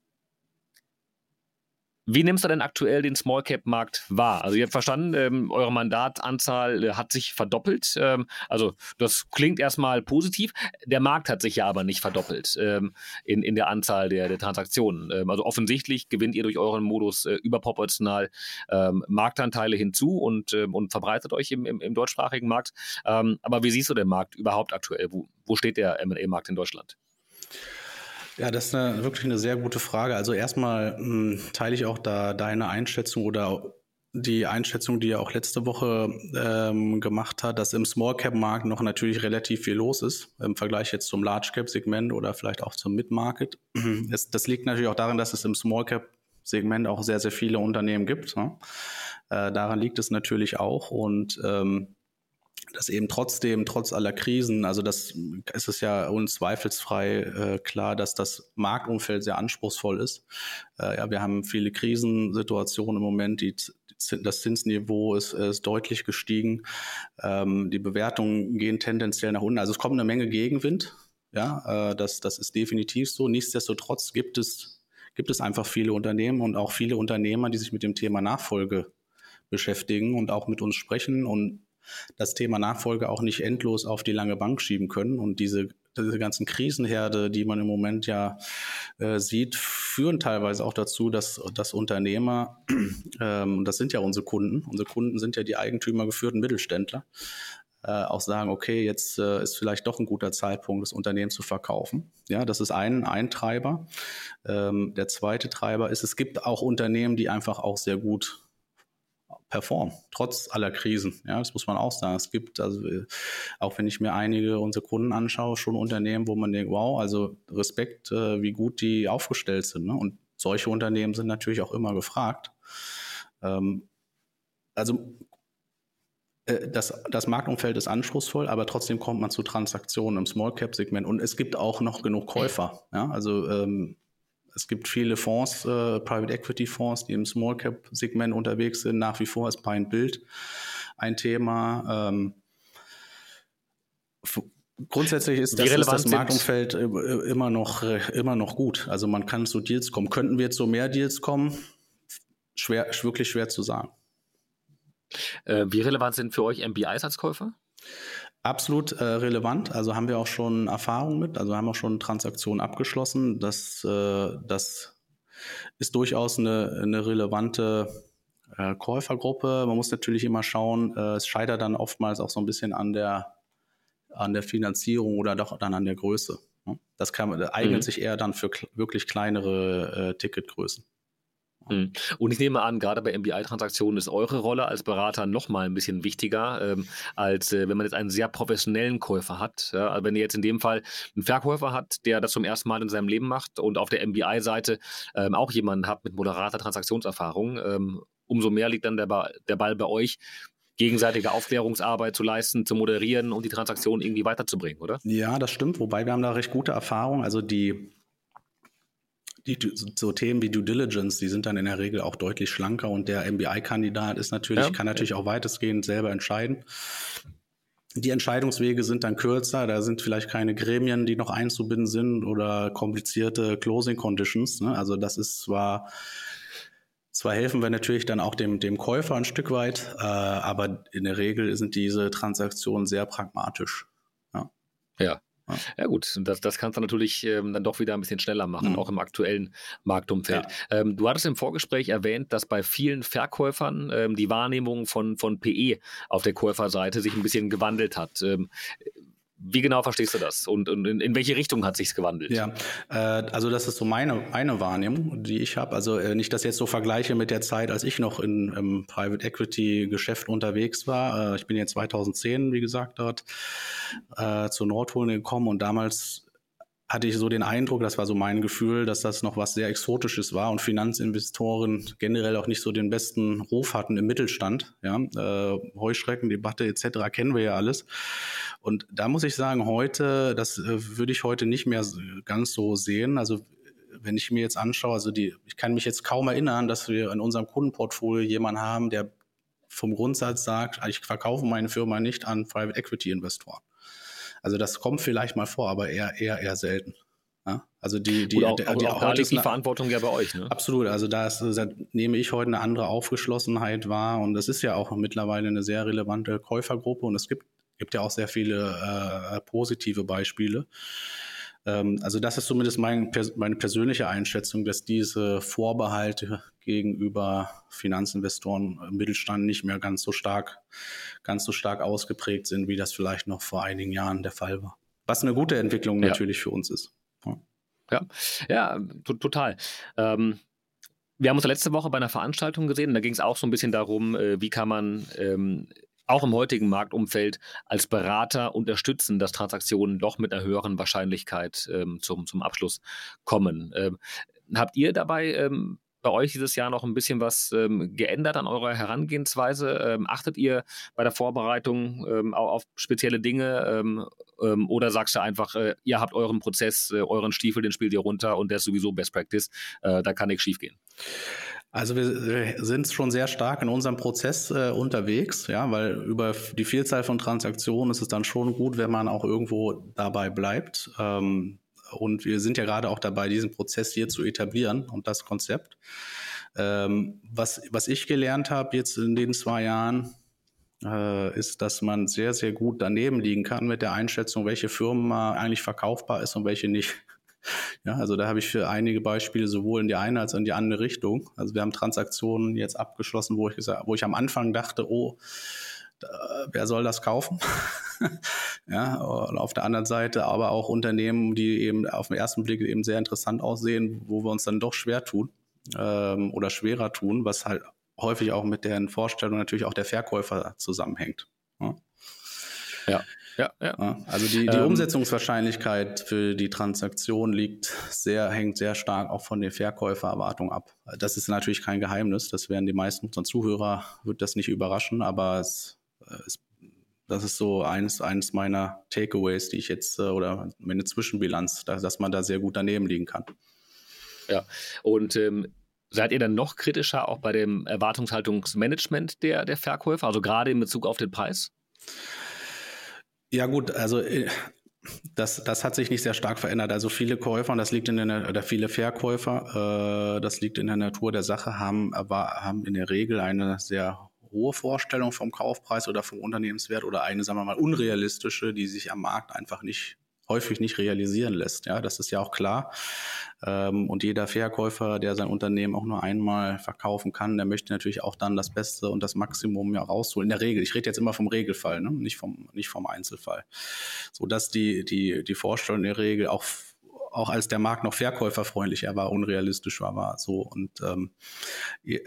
wie nimmst du denn aktuell den Small Cap Markt wahr? Also ihr habt verstanden, ähm, eure Mandatanzahl äh, hat sich verdoppelt. Ähm, also das klingt erstmal positiv. Der Markt hat sich ja aber nicht verdoppelt ähm, in, in der Anzahl der, der Transaktionen. Ähm, also offensichtlich gewinnt ihr durch euren Modus äh, überproportional ähm, Marktanteile hinzu und, ähm, und verbreitet euch im, im, im deutschsprachigen Markt. aber wie siehst du den Markt überhaupt aktuell? Wo, wo steht der M&A-Markt in Deutschland? Ja, das ist eine, wirklich eine sehr gute Frage. Also erstmal mh, hm, teile ich auch da deine Einschätzung oder die Einschätzung, die er auch letzte Woche ähm, gemacht hat, dass im Small Cap Markt noch natürlich relativ viel los ist im Vergleich jetzt zum Large Cap Segment oder vielleicht auch zum Mid Market. Das, *clears throat* das liegt natürlich auch daran, dass es im Small Cap Segment auch sehr sehr viele Unternehmen gibt. Ne? Äh, daran liegt es natürlich auch und ähm, dass eben trotzdem, trotz aller Krisen, also das ist es ja unzweifelsfrei äh, klar, dass das Marktumfeld sehr anspruchsvoll ist. Äh, ja, wir haben viele Krisensituationen im Moment, die, das Zinsniveau ist, ist deutlich gestiegen. Ähm, die Bewertungen gehen tendenziell nach unten. Also es kommt eine Menge Gegenwind. Ja, äh, das, das ist definitiv so. Nichtsdestotrotz gibt es, gibt es einfach viele Unternehmen und auch viele Unternehmer, die sich mit dem Thema Nachfolge beschäftigen und auch mit uns sprechen und das Thema Nachfolge auch nicht endlos auf die lange Bank schieben können. Und diese, diese ganzen Krisenherde, die man im Moment ja äh, sieht, führen teilweise auch dazu, dass, dass Unternehmer, *clears throat* ähm, das sind ja unsere Kunden, unsere Kunden sind ja die eigentümergeführten Mittelständler, äh, auch sagen, okay, jetzt äh, ist vielleicht doch ein guter Zeitpunkt, das Unternehmen zu verkaufen. Ja, das ist ein, ein Treiber. Ähm, der zweite Treiber ist, es gibt auch Unternehmen, die einfach auch sehr gut performen, trotz aller Krisen. Ja, das muss man auch sagen. Es gibt, also auch wenn ich mir einige unserer Kunden anschaue, schon Unternehmen, wo man denkt, wow, also Respekt, äh, wie gut die aufgestellt sind. Ne? Und solche Unternehmen sind natürlich auch immer gefragt. Ähm, also äh, das, das Marktumfeld ist anspruchsvoll, aber trotzdem kommt man zu Transaktionen im Small Cap Segment und es gibt auch noch genug Käufer. Ja? Also ähm, es gibt viele Fonds, äh, Private Equity Fonds, die im Small Cap Segment unterwegs sind. Nach wie vor ist and Build ein Thema. Ähm, grundsätzlich ist das, ist das Marktumfeld immer noch, immer noch gut. Also man kann zu Deals kommen. Könnten wir so mehr Deals kommen? Schwer, wirklich schwer zu sagen. Äh, wie relevant sind für euch MBIs als Käufer? Absolut äh, relevant. Also haben wir auch schon Erfahrung mit. Also haben auch schon Transaktionen abgeschlossen. Das, äh, das ist durchaus eine, eine relevante äh, Käufergruppe. Man muss natürlich immer schauen, äh, es scheitert dann oftmals auch so ein bisschen an der, an der Finanzierung oder doch dann an der Größe. Ne? Das kann, eignet mhm. sich eher dann für wirklich kleinere äh, Ticketgrößen. Mhm. Und ich nehme an, gerade bei MBI-Transaktionen ist eure Rolle als Berater nochmal ein bisschen wichtiger, ähm, als äh, wenn man jetzt einen sehr professionellen Käufer hat. Ja? Also wenn ihr jetzt in dem Fall einen Verkäufer hat, der das zum ersten Mal in seinem Leben macht und auf der MBI-Seite ähm, auch jemanden hat mit moderater Transaktionserfahrung, ähm, umso mehr liegt dann der, ba der Ball bei euch, gegenseitige Aufklärungsarbeit zu leisten, zu moderieren und die Transaktion irgendwie weiterzubringen, oder? Ja, das stimmt. Wobei wir haben da recht gute Erfahrungen. Also die die, so Themen wie Due Diligence, die sind dann in der Regel auch deutlich schlanker und der MBI-Kandidat ist natürlich, ja. kann natürlich auch weitestgehend selber entscheiden. Die Entscheidungswege sind dann kürzer, da sind vielleicht keine Gremien, die noch einzubinden sind oder komplizierte Closing Conditions. Ne? Also das ist zwar, zwar helfen wir natürlich dann auch dem, dem Käufer ein Stück weit, äh, aber in der Regel sind diese Transaktionen sehr pragmatisch. Ja. ja. Ja gut, das, das kannst du natürlich ähm, dann doch wieder ein bisschen schneller machen, mhm. auch im aktuellen Marktumfeld. Ja. Ähm, du hattest im Vorgespräch erwähnt, dass bei vielen Verkäufern ähm, die Wahrnehmung von, von PE auf der Käuferseite sich ein bisschen gewandelt hat. Wie genau verstehst du das und, und in, in, welche Richtung hat sich's gewandelt? Ja, äh, also das ist so meine, eine Wahrnehmung, die ich habe. Also äh, nicht, dass ich jetzt so vergleiche mit der Zeit, als ich noch in, im Private Equity Geschäft unterwegs war. Äh, ich bin jetzt 2010, wie gesagt, dort äh, zur Nordholen gekommen und damals hatte ich so den Eindruck, das war so mein Gefühl, dass das noch was sehr Exotisches war und Finanzinvestoren generell auch nicht so den besten Ruf hatten im Mittelstand. Ja, äh, Heuschreckendebatte etc. kennen wir ja alles. Und da muss ich sagen, heute, das äh, würde ich heute nicht mehr ganz so sehen. Also wenn ich mir jetzt anschaue, also die, ich kann mich jetzt kaum erinnern, dass wir in unserem Kundenportfolio jemanden haben, der vom Grundsatz sagt, ich verkaufe meine Firma nicht an Private Equity Investoren. Also das kommt vielleicht mal vor, aber eher, eher, eher selten. Ja? Also die, die, auch, die, die, auch da liegt die Verantwortung ja bei euch. Ne? Absolut. Also da, ist, da nehme ich heute eine andere Aufgeschlossenheit wahr und das ist ja auch mittlerweile eine sehr relevante Käufergruppe und es gibt, gibt ja auch sehr viele äh, positive Beispiele. Ähm, also das ist zumindest mein, meine persönliche Einschätzung, dass diese Vorbehalte gegenüber Finanzinvestoren im Mittelstand nicht mehr ganz so stark, ganz so stark ausgeprägt sind, wie das vielleicht noch vor einigen Jahren der Fall war. Was eine gute Entwicklung ja. natürlich für uns ist. Ja, ja, ja total. Ähm, wir haben uns letzte Woche bei einer Veranstaltung gesehen, da ging es auch so ein bisschen darum, äh, wie kann man ähm, auch im heutigen Marktumfeld als Berater unterstützen, dass Transaktionen doch mit einer höheren Wahrscheinlichkeit ähm, zum, zum Abschluss kommen. Ähm, habt ihr dabei ähm, bei euch dieses Jahr noch ein bisschen was ähm, geändert an eurer Herangehensweise? Ähm, achtet ihr bei der Vorbereitung ähm, auf spezielle Dinge oder sagst du einfach, äh, ihr habt euren Prozess, äh, euren Stiefel, den spielt ihr runter und der ist sowieso Best Practice, äh, da kann nichts schief gehen? Also wir sind schon sehr stark in unserem Prozess äh, unterwegs, ja, weil über die Vielzahl von Transaktionen ist es dann schon gut, wenn man auch irgendwo dabei bleibt. Ähm, und wir sind ja gerade auch dabei, diesen Prozess hier zu etablieren und das Konzept. Ähm, was, was ich gelernt habe jetzt in den zwei Jahren, äh, ist, dass man sehr, sehr gut daneben liegen kann mit der Einschätzung, welche Firma eigentlich verkaufbar ist und welche nicht. Ja, also da habe ich für einige Beispiele sowohl in die eine als auch in die andere Richtung. Also wir haben Transaktionen jetzt abgeschlossen, wo ich gesagt, wo ich am Anfang dachte, oh, da, wer soll das kaufen? *laughs* ja, und auf der anderen Seite aber auch Unternehmen, die eben auf den ersten Blick eben sehr interessant aussehen, wo wir uns dann doch schwer tun ähm, oder schwerer tun, was halt häufig auch mit deren Vorstellung natürlich auch der Verkäufer zusammenhängt. Ja. ja. Ja, ja. Also die, die ähm, Umsetzungswahrscheinlichkeit für die Transaktion liegt sehr, hängt sehr stark auch von den Verkäufererwartungen ab. Das ist natürlich kein Geheimnis. Das werden die meisten unserer Zuhörer, wird das nicht überraschen, aber es, es, das ist so eines, eines meiner Takeaways, die ich jetzt, äh, oder meine Zwischenbilanz, dass, dass man da sehr gut daneben liegen kann. Ja, und ähm, Seid ihr dann noch kritischer auch bei dem Erwartungshaltungsmanagement der, der Verkäufer, also gerade in Bezug auf den Preis? Ja gut, also äh, das, das hat sich nicht sehr stark verändert. Also viele Käufer, und das liegt in der, oder viele Verkäufer, äh, das liegt in der Natur der Sache, haben, aber haben in der Regel eine sehr hohe Vorstellung vom Kaufpreis oder vom Unternehmenswert oder eine, sagen wir mal, unrealistische, die sich am Markt einfach nicht häufig nicht realisieren lässt. Ja, das ist ja auch klar. Ähm, und jeder Verkäufer, der sein Unternehmen auch nur einmal verkaufen kann, der möchte natürlich auch dann das Beste und das Maximum ja rausholen. In der Regel. Ich rede jetzt immer vom Regelfall, ne? nicht vom, nicht vom Einzelfall. So dass die, die, die Vorstellung in der Regel auch auch als der Markt noch verkäuferfreundlicher war, unrealistisch war, war so. Und ähm, äh,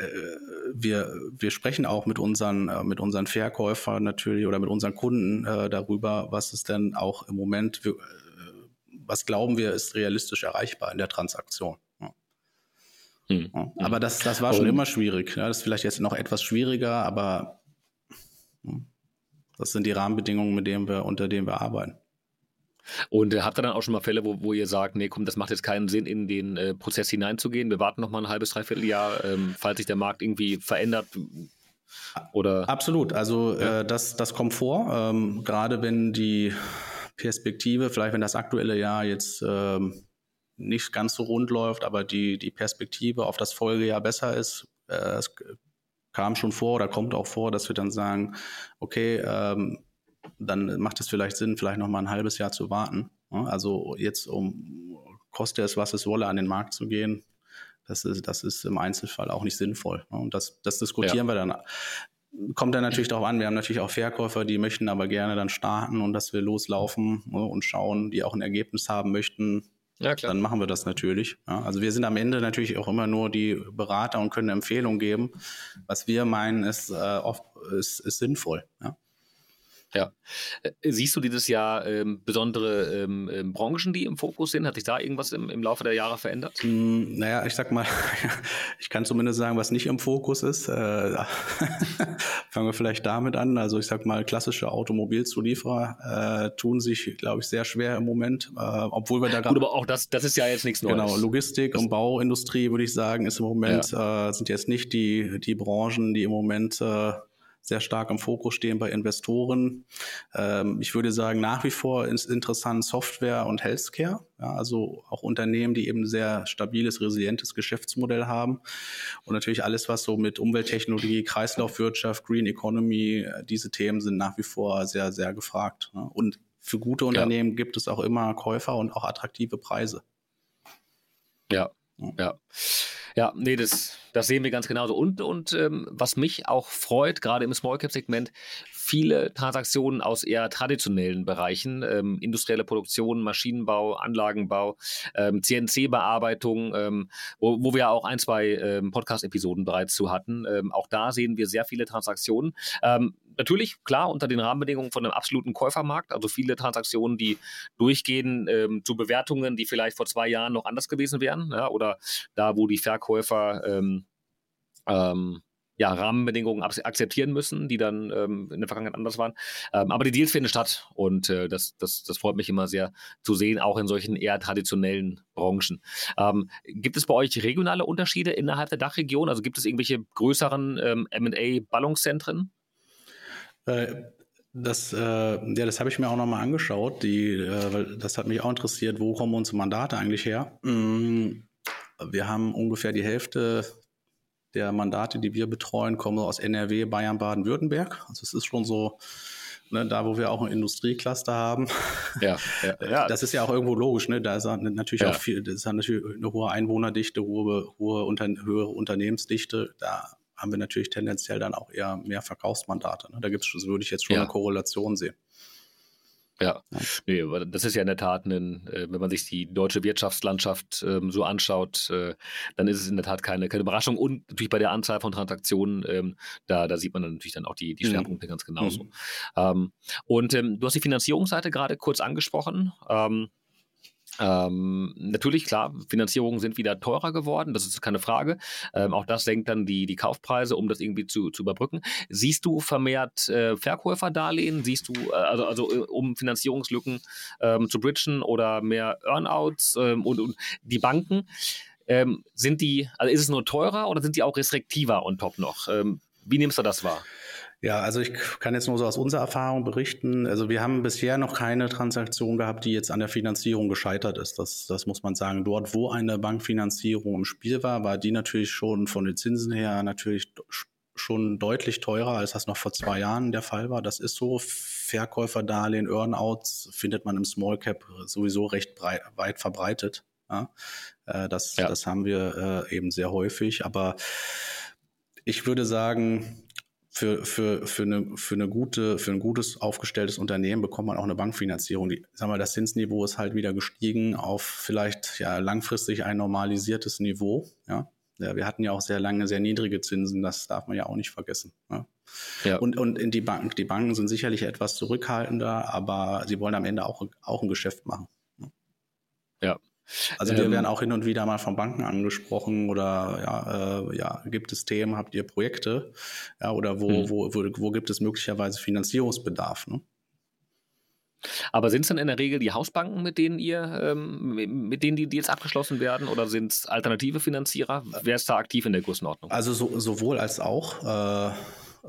wir, wir sprechen auch mit unseren, äh, mit unseren Verkäufern natürlich oder mit unseren Kunden äh, darüber, was es denn auch im Moment, äh, was glauben wir, ist realistisch erreichbar in der Transaktion. Ja. Hm. Ja. Aber das, das war schon immer schwierig. Ja, das ist vielleicht jetzt noch etwas schwieriger, aber hm, das sind die Rahmenbedingungen, mit denen wir, unter denen wir arbeiten. Und äh, habt ihr dann auch schon mal Fälle, wo, wo ihr sagt, nee, komm, das macht jetzt keinen Sinn, in den äh, Prozess hineinzugehen. Wir warten noch mal ein halbes, dreiviertel Jahr, ähm, falls sich der Markt irgendwie verändert? Oder? Absolut. Also ja. äh, das, das kommt vor. Ähm, gerade wenn die Perspektive, vielleicht wenn das aktuelle Jahr jetzt ähm, nicht ganz so rund läuft, aber die, die Perspektive auf das Folgejahr besser ist, äh, es kam schon vor oder kommt auch vor, dass wir dann sagen, okay, ähm, dann macht es vielleicht Sinn, vielleicht noch mal ein halbes Jahr zu warten. Also jetzt, um koste es, was es wolle, an den Markt zu gehen, das ist, das ist im Einzelfall auch nicht sinnvoll. Und das, das diskutieren ja. wir dann. Kommt dann natürlich darauf an, wir haben natürlich auch Verkäufer, die möchten aber gerne dann starten und dass wir loslaufen und schauen, die auch ein Ergebnis haben möchten. Ja, klar. Dann machen wir das natürlich. also wir sind am Ende natürlich auch immer nur die Berater und können Empfehlungen geben. Was wir meinen, ist äh, oft ist, ist sinnvoll. Ja? Ja. Äh, siehst du dieses Jahr ähm, besondere ähm, ähm, Branchen, die im Fokus sind? Hat sich da irgendwas im, im Laufe der Jahre verändert? Mm, naja, ich sag mal, *laughs* ich kann zumindest sagen, was nicht im Fokus ist. Äh, *laughs* fangen wir vielleicht damit an. Also ich sag mal, klassische Automobilzulieferer äh, tun sich, glaube ich, sehr schwer im Moment, äh, obwohl wir da gerade. Gut, aber auch das, das ist ja jetzt nichts Neues. Genau, Logistik das und Bauindustrie, würde ich sagen, ist im Moment, ja. äh, sind jetzt nicht die, die Branchen, die im Moment äh, sehr stark im Fokus stehen bei Investoren. Ähm, ich würde sagen, nach wie vor ist interessant Software und Healthcare. Ja, also auch Unternehmen, die eben sehr stabiles, resilientes Geschäftsmodell haben. Und natürlich alles, was so mit Umwelttechnologie, Kreislaufwirtschaft, Green Economy, diese Themen sind nach wie vor sehr, sehr gefragt. Ne? Und für gute Unternehmen ja. gibt es auch immer Käufer und auch attraktive Preise. Ja, ja. Ja, nee, das, das sehen wir ganz genauso. Und, und ähm, was mich auch freut, gerade im Small Cap-Segment, viele Transaktionen aus eher traditionellen Bereichen, ähm, industrielle Produktion, Maschinenbau, Anlagenbau, ähm, CNC-Bearbeitung, ähm, wo, wo wir auch ein, zwei ähm, Podcast-Episoden bereits zu hatten. Ähm, auch da sehen wir sehr viele Transaktionen. Ähm, natürlich, klar, unter den Rahmenbedingungen von einem absoluten Käufermarkt, also viele Transaktionen, die durchgehen zu Bewertungen, die vielleicht vor zwei Jahren noch anders gewesen wären, ja, oder da, wo die Verkäufer ähm, ja, Rahmenbedingungen akzeptieren müssen, die dann ähm, in der Vergangenheit anders waren. Ähm, aber die Deals finden statt und äh, das, das, das freut mich immer sehr zu sehen, auch in solchen eher traditionellen Branchen. Ähm, gibt es bei euch regionale Unterschiede innerhalb der Dachregion? Also gibt es irgendwelche größeren ähm, MA-Ballungszentren? Äh, das, äh, ja, das habe ich mir auch nochmal angeschaut. Die, äh, das hat mich auch interessiert, wo kommen unsere Mandate eigentlich her? Mm, wir haben ungefähr die Hälfte der Mandate, die wir betreuen, kommen aus NRW, Bayern, Baden-Württemberg. Also es ist schon so, ne, da wo wir auch ein Industriecluster haben. Ja, ja, *laughs* ja. Das ist ja auch irgendwo logisch, ne? Da ist natürlich ja. auch viel, das ist natürlich eine hohe Einwohnerdichte, hohe, hohe Unter, höhere Unternehmensdichte. Da haben wir natürlich tendenziell dann auch eher mehr Verkaufsmandate. Ne? Da gibt's, würde ich jetzt schon ja. eine Korrelation sehen. Ja, nee, das ist ja in der Tat, ein, äh, wenn man sich die deutsche Wirtschaftslandschaft ähm, so anschaut, äh, dann ist es in der Tat keine, keine Überraschung. Und natürlich bei der Anzahl von Transaktionen, ähm, da, da sieht man dann natürlich dann auch die, die mhm. Schwerpunkte mhm. ganz genauso. Mhm. Ähm, und ähm, du hast die Finanzierungsseite gerade kurz angesprochen. Ähm, natürlich, klar, Finanzierungen sind wieder teurer geworden, das ist keine Frage. Ähm, auch das senkt dann die, die Kaufpreise, um das irgendwie zu, zu überbrücken. Siehst du vermehrt äh, Verkäuferdarlehen? Siehst du, äh, also, also äh, um Finanzierungslücken ähm, zu bridgen oder mehr Earnouts ähm, und, und die Banken? Ähm, sind die, also ist es nur teurer oder sind die auch restriktiver on top noch? Ähm, wie nimmst du das wahr? Ja, also ich kann jetzt nur so aus unserer Erfahrung berichten. Also wir haben bisher noch keine Transaktion gehabt, die jetzt an der Finanzierung gescheitert ist. Das, das muss man sagen. Dort, wo eine Bankfinanzierung im Spiel war, war die natürlich schon von den Zinsen her natürlich schon deutlich teurer, als das noch vor zwei Jahren der Fall war. Das ist so. Verkäuferdarlehen, Earnouts findet man im Small Cap sowieso recht breit, weit verbreitet. Ja, äh, das, ja. das haben wir äh, eben sehr häufig. Aber ich würde sagen, für, für, für, eine, für, eine gute, für ein gutes aufgestelltes Unternehmen bekommt man auch eine Bankfinanzierung. Die, sag mal, das Zinsniveau ist halt wieder gestiegen auf vielleicht ja langfristig ein normalisiertes Niveau. Ja? ja wir hatten ja auch sehr lange sehr niedrige Zinsen, das darf man ja auch nicht vergessen. Ja? Ja. Und, und in die Banken, die Banken sind sicherlich etwas zurückhaltender, aber sie wollen am Ende auch, auch ein Geschäft machen. Ja, also wir ähm, werden auch hin und wieder mal von Banken angesprochen oder ja, äh, ja, gibt es Themen, habt ihr Projekte? Ja, oder wo, hm. wo, wo, wo gibt es möglicherweise Finanzierungsbedarf? Ne? Aber sind es dann in der Regel die Hausbanken, mit denen ihr, ähm, mit denen die Deals abgeschlossen werden, oder sind es alternative Finanzierer? Wer ist da aktiv in der Größenordnung? Also so, sowohl als auch. Äh,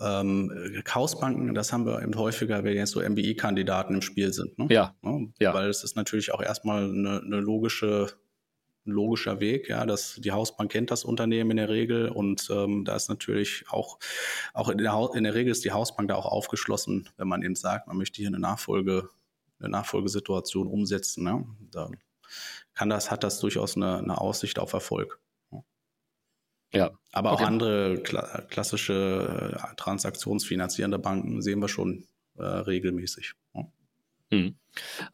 ähm, Hausbanken, das haben wir eben häufiger, wenn jetzt so MBI-Kandidaten im Spiel sind. Ne? Ja. Ne? ja. Weil es ist natürlich auch erstmal eine, eine logische ein logischer Weg, ja, dass die Hausbank kennt das Unternehmen in der Regel und ähm, da ist natürlich auch, auch in der, in der Regel ist die Hausbank da auch aufgeschlossen, wenn man eben sagt, man möchte hier eine Nachfolge, eine Nachfolgesituation umsetzen. Ne? Da kann das, hat das durchaus eine, eine Aussicht auf Erfolg. Ja. Aber okay. auch andere kla klassische äh, transaktionsfinanzierende Banken sehen wir schon äh, regelmäßig. Ja. Hm.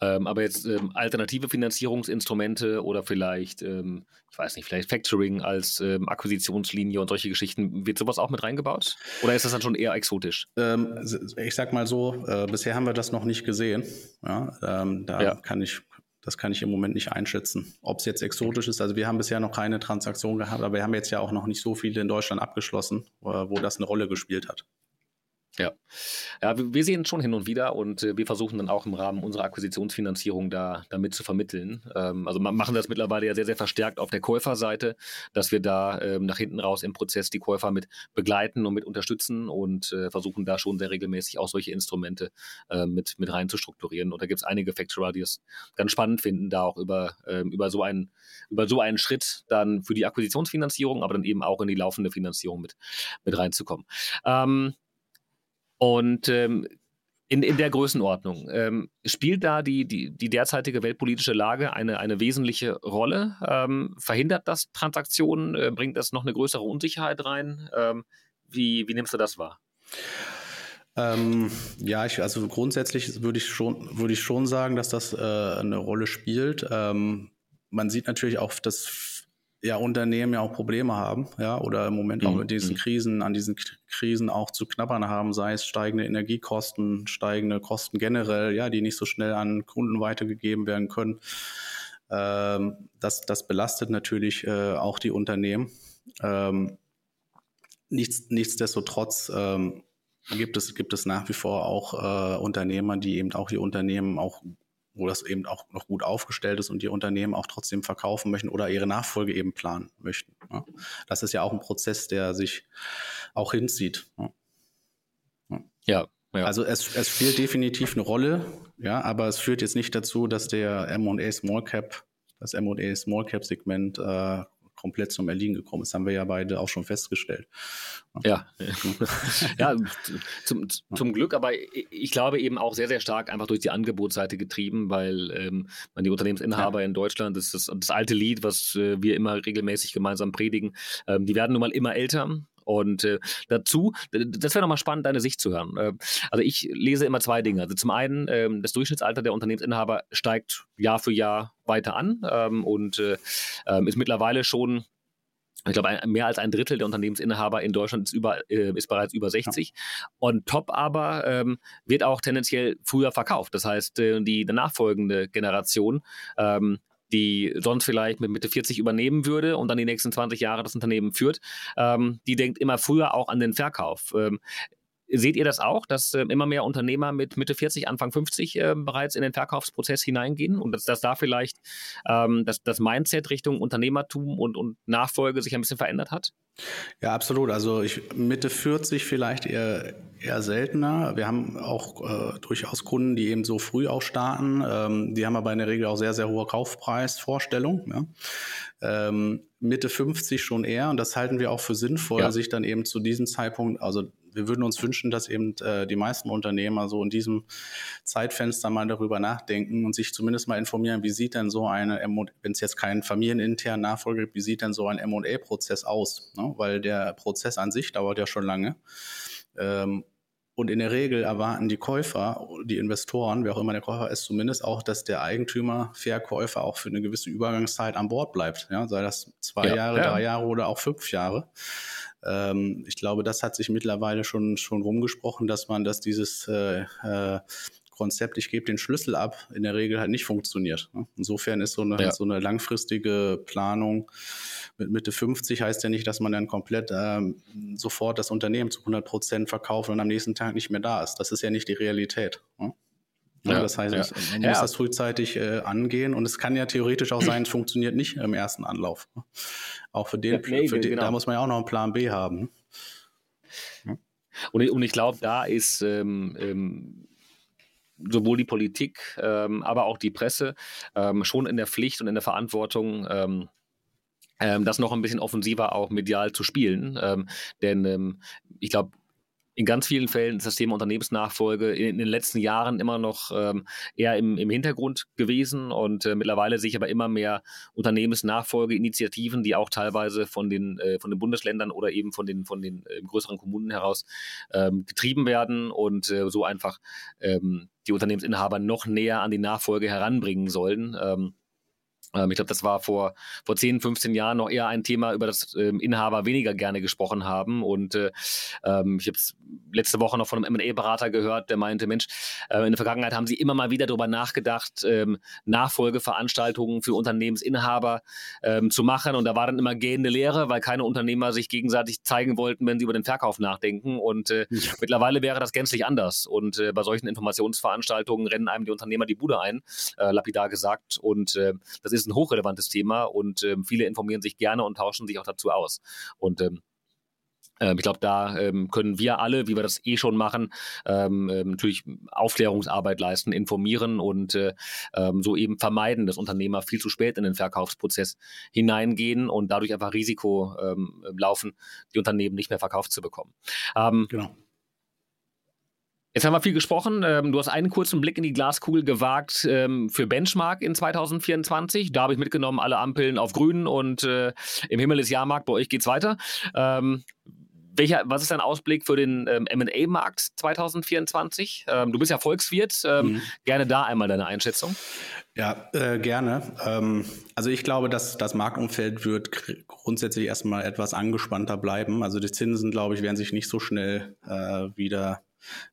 Ähm, aber jetzt ähm, alternative Finanzierungsinstrumente oder vielleicht, ähm, ich weiß nicht, vielleicht Factoring als ähm, Akquisitionslinie und solche Geschichten, wird sowas auch mit reingebaut? Oder ist das dann schon eher exotisch? Ähm, ich sag mal so, äh, bisher haben wir das noch nicht gesehen. Ja, ähm, da ja. kann ich, das kann ich im Moment nicht einschätzen. Ob es jetzt exotisch ist, also wir haben bisher noch keine Transaktion gehabt, aber wir haben jetzt ja auch noch nicht so viele in Deutschland abgeschlossen, äh, wo das eine Rolle gespielt hat. Ja. ja, wir sehen schon hin und wieder und äh, wir versuchen dann auch im Rahmen unserer Akquisitionsfinanzierung da damit zu vermitteln. Ähm, also machen das mittlerweile ja sehr, sehr verstärkt auf der Käuferseite, dass wir da ähm, nach hinten raus im Prozess die Käufer mit begleiten und mit unterstützen und äh, versuchen da schon sehr regelmäßig auch solche Instrumente äh, mit, mit rein zu strukturieren. Und da gibt es einige Factorer, die es ganz spannend finden, da auch über, ähm, über, so einen, über so einen Schritt dann für die Akquisitionsfinanzierung, aber dann eben auch in die laufende Finanzierung mit, mit reinzukommen. Ähm, und ähm, in, in der Größenordnung. Ähm, spielt da die, die, die derzeitige weltpolitische Lage eine, eine wesentliche Rolle? Ähm, verhindert das Transaktionen? Äh, bringt das noch eine größere Unsicherheit rein? Ähm, wie, wie nimmst du das wahr? Ähm, ja, ich, also grundsätzlich würde ich schon, ich schon sagen, dass das äh, eine Rolle spielt. Ähm, man sieht natürlich auch, dass ja Unternehmen ja auch Probleme haben, ja, oder im Moment auch mhm. mit diesen mhm. Krisen, an diesen Krisen auch zu knabbern haben, sei es steigende Energiekosten, steigende Kosten generell, ja, die nicht so schnell an Kunden weitergegeben werden können. Ähm, das, das belastet natürlich äh, auch die Unternehmen. Ähm, nichts, nichtsdestotrotz ähm, gibt es, gibt es nach wie vor auch äh, Unternehmer, die eben auch die Unternehmen auch wo das eben auch noch gut aufgestellt ist und die Unternehmen auch trotzdem verkaufen möchten oder ihre Nachfolge eben planen möchten. Ja. Das ist ja auch ein Prozess, der sich auch hinzieht. Ja. ja. ja. Also es, es spielt definitiv eine Rolle, ja, aber es führt jetzt nicht dazu, dass der M&A Small Cap, das M&A Small Cap Segment äh, komplett zum Erliegen gekommen ist. Haben wir ja beide auch schon festgestellt. Ja, *laughs* ja zum, zum Glück, aber ich glaube eben auch sehr, sehr stark einfach durch die Angebotsseite getrieben, weil ähm, die Unternehmensinhaber ja. in Deutschland, das ist das, das alte Lied, was äh, wir immer regelmäßig gemeinsam predigen, ähm, die werden nun mal immer älter und äh, dazu, das wäre nochmal spannend, deine Sicht zu hören. Äh, also ich lese immer zwei Dinge. Also zum einen, äh, das Durchschnittsalter der Unternehmensinhaber steigt Jahr für Jahr weiter an ähm, und äh, ähm, ist mittlerweile schon ich glaube, mehr als ein Drittel der Unternehmensinhaber in Deutschland ist, über, äh, ist bereits über 60. Ja. Und top aber ähm, wird auch tendenziell früher verkauft. Das heißt, äh, die, die nachfolgende Generation ähm, die sonst vielleicht mit Mitte 40 übernehmen würde und dann die nächsten 20 Jahre das Unternehmen führt, ähm, die denkt immer früher auch an den Verkauf. Ähm, Seht ihr das auch, dass äh, immer mehr Unternehmer mit Mitte 40, Anfang 50 äh, bereits in den Verkaufsprozess hineingehen und dass, dass da vielleicht ähm, das, das Mindset Richtung Unternehmertum und, und Nachfolge sich ein bisschen verändert hat? Ja, absolut. Also ich, Mitte 40 vielleicht eher, eher seltener. Wir haben auch äh, durchaus Kunden, die eben so früh auch starten. Ähm, die haben aber in der Regel auch sehr, sehr hohe Kaufpreisvorstellungen. Ja. Ähm, Mitte 50 schon eher und das halten wir auch für sinnvoll, ja. sich dann eben zu diesem Zeitpunkt, also wir würden uns wünschen, dass eben äh, die meisten Unternehmer so in diesem Zeitfenster mal darüber nachdenken und sich zumindest mal informieren, wie sieht denn so eine, wenn es jetzt keinen familieninternen Nachfolger gibt, wie sieht denn so ein M&A-Prozess aus? Ne? Weil der Prozess an sich dauert ja schon lange. Ähm, und in der Regel erwarten die Käufer, die Investoren, wer auch immer der Käufer ist, zumindest auch, dass der Eigentümer, Verkäufer auch für eine gewisse Übergangszeit an Bord bleibt. Ja, sei das zwei ja, Jahre, ja. drei Jahre oder auch fünf Jahre. Ähm, ich glaube, das hat sich mittlerweile schon, schon rumgesprochen, dass man, dass dieses äh, äh, Konzept, ich gebe den Schlüssel ab, in der Regel halt nicht funktioniert. Ne? Insofern ist so eine, ja. so eine langfristige Planung mit Mitte 50 heißt ja nicht, dass man dann komplett ähm, sofort das Unternehmen zu 100 Prozent verkauft und am nächsten Tag nicht mehr da ist. Das ist ja nicht die Realität. Ne? Ja, das heißt, ja. man muss das frühzeitig äh, angehen und es kann ja theoretisch auch sein, es funktioniert nicht im ersten Anlauf. Ne? Auch für den, nee, für den genau. da muss man ja auch noch einen Plan B haben. Ne? Und, und ich glaube, da ist ähm, ähm, sowohl die Politik, ähm, aber auch die Presse ähm, schon in der Pflicht und in der Verantwortung, ähm, ähm, das noch ein bisschen offensiver auch medial zu spielen. denn ich glaube, in ganz vielen Fällen ist das Thema Unternehmensnachfolge in, in den letzten Jahren immer noch ähm, eher im, im, Hintergrund gewesen und äh, mittlerweile sehe ich aber immer mehr Unternehmensnachfolgeinitiativen, die auch teilweise von den, äh, von den Bundesländern oder eben von den, von den äh, größeren Kommunen heraus ähm, getrieben werden und äh, so einfach ähm, die Unternehmensinhaber noch näher an die Nachfolge heranbringen sollen. Ähm, ich glaube, das war vor, vor 10, 15 Jahren noch eher ein Thema, über das ähm, Inhaber weniger gerne gesprochen haben. Und äh, ähm, ich habe es letzte Woche noch von einem MA-Berater gehört, der meinte, Mensch, äh, in der Vergangenheit haben sie immer mal wieder darüber nachgedacht, ähm, Nachfolgeveranstaltungen für Unternehmensinhaber ähm, zu machen. Und da war dann immer gehende Lehre, weil keine Unternehmer sich gegenseitig zeigen wollten, wenn sie über den Verkauf nachdenken. Und äh, ja. mittlerweile wäre das gänzlich anders. Und äh, bei solchen Informationsveranstaltungen rennen einem die Unternehmer die Bude ein, äh, lapidar gesagt. Und äh, das ist ist ein hochrelevantes Thema und ähm, viele informieren sich gerne und tauschen sich auch dazu aus. Und ähm, ähm ich glaube, da ähm, können wir alle, wie wir das eh schon machen, ähm, ähm, natürlich Aufklärungsarbeit leisten, informieren und äh, ähm, so eben vermeiden, dass Unternehmer viel zu spät in den Verkaufsprozess hineingehen und dadurch einfach Risiko ähm, laufen, die Unternehmen nicht mehr verkauft zu bekommen. genau. Jetzt haben wir viel gesprochen. Ähm, du hast einen kurzen Blick in die Glaskugel gewagt ähm, für Benchmark in 2024. Da habe ich mitgenommen, alle Ampeln auf grün und äh, im Himmel ist Jahrmarkt, bei euch geht's weiter. Ähm, welcher, was ist dein Ausblick für den MA-Markt 2024? Ähm, du bist ja Volkswirt. Mhm. Gerne da einmal deine Einschätzung. Ja, äh, gerne. Ähm, also ich glaube, dass das Marktumfeld wird grundsätzlich erstmal etwas angespannter bleiben. Also die Zinsen, glaube ich, werden sich nicht so schnell äh, wieder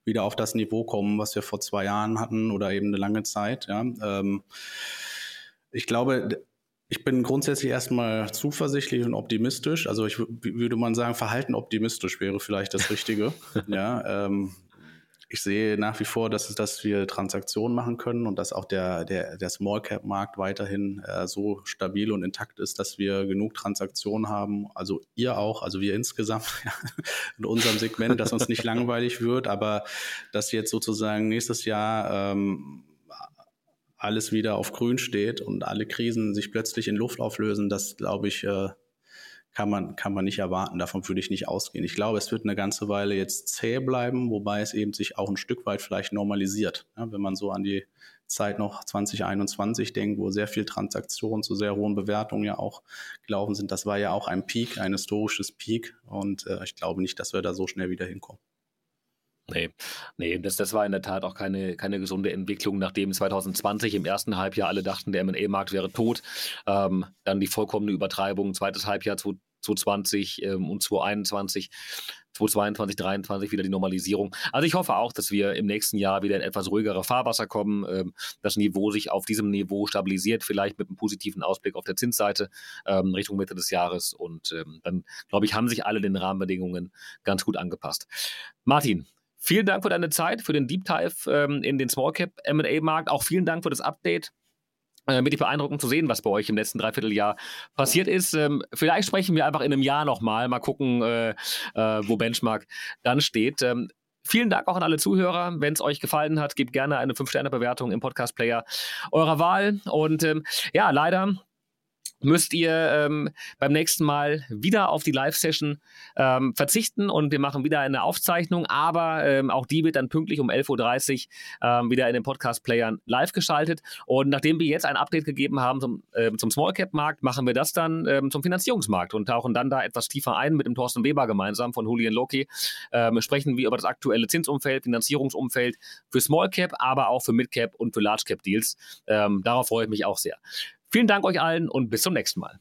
wieder auf das Niveau kommen, was wir vor zwei Jahren hatten oder eben eine lange Zeit. Ja. Ähm, ich glaube, ich bin grundsätzlich erstmal zuversichtlich und optimistisch. Also ich würde man sagen, verhalten optimistisch wäre vielleicht das Richtige. *laughs* ja, ähm, ich sehe nach wie vor, dass, dass wir Transaktionen machen können und dass auch der, der, der Small Cap Markt weiterhin äh, so stabil und intakt ist, dass wir genug Transaktionen haben. Also ihr auch, also wir insgesamt *laughs* in unserem Segment, dass uns nicht langweilig wird, aber dass jetzt sozusagen nächstes Jahr ähm, alles wieder auf grün steht und alle Krisen sich plötzlich in Luft auflösen, das glaube ich, äh, kann man, kann man nicht erwarten. Davon würde ich nicht ausgehen. Ich glaube, es wird eine ganze Weile jetzt zäh bleiben, wobei es eben sich auch ein Stück weit vielleicht normalisiert. Ja, wenn man so an die Zeit noch 2021 denkt, wo sehr viel Transaktionen zu sehr hohen Bewertungen ja auch gelaufen sind. Das war ja auch ein Peak, ein historisches Peak. Und äh, ich glaube nicht, dass wir da so schnell wieder hinkommen. Nee, nee das, das war in der Tat auch keine, keine gesunde Entwicklung, nachdem 2020 im ersten Halbjahr alle dachten, der MA-Markt wäre tot. Ähm, dann die vollkommene Übertreibung, zweites Halbjahr 2020 ähm, und 2021. 2022, 2023 wieder die Normalisierung. Also ich hoffe auch, dass wir im nächsten Jahr wieder in etwas ruhigere Fahrwasser kommen, ähm, das Niveau sich auf diesem Niveau stabilisiert, vielleicht mit einem positiven Ausblick auf der Zinsseite ähm, Richtung Mitte des Jahres. Und ähm, dann, glaube ich, haben sich alle den Rahmenbedingungen ganz gut angepasst. Martin, vielen Dank für deine Zeit, für den Deep Dive ähm, in den Small Cap M&A Markt. Auch vielen Dank für das Update äh, wirklich beeindruckend zu sehen, was bei euch im letzten Dreivierteljahr passiert ist. Ähm, vielleicht sprechen wir einfach in einem Jahr nochmal, mal gucken, äh, äh, wo Benchmark dann steht. Ähm, vielen Dank auch an alle Zuhörer. Wenn es euch gefallen hat, gebt gerne eine 5-Sterne-Bewertung im Podcast-Player eurer Wahl. Und ähm, ja, leider müsst ihr ähm, beim nächsten Mal wieder auf die Live-Session ähm, verzichten und wir machen wieder eine Aufzeichnung, aber ähm, auch die wird dann pünktlich um 11.30 Uhr ähm, wieder in den Podcast-Playern live geschaltet. Und nachdem wir jetzt ein Update gegeben haben zum, ähm, zum Small Cap-Markt, machen wir das dann ähm, zum Finanzierungsmarkt und tauchen dann da etwas tiefer ein mit dem Thorsten Weber gemeinsam von Julian Loki. Ähm, sprechen wir über das aktuelle Zinsumfeld, Finanzierungsumfeld für Small Cap, aber auch für Mid Cap und für Large Cap Deals. Ähm, darauf freue ich mich auch sehr. Vielen Dank euch allen und bis zum nächsten Mal.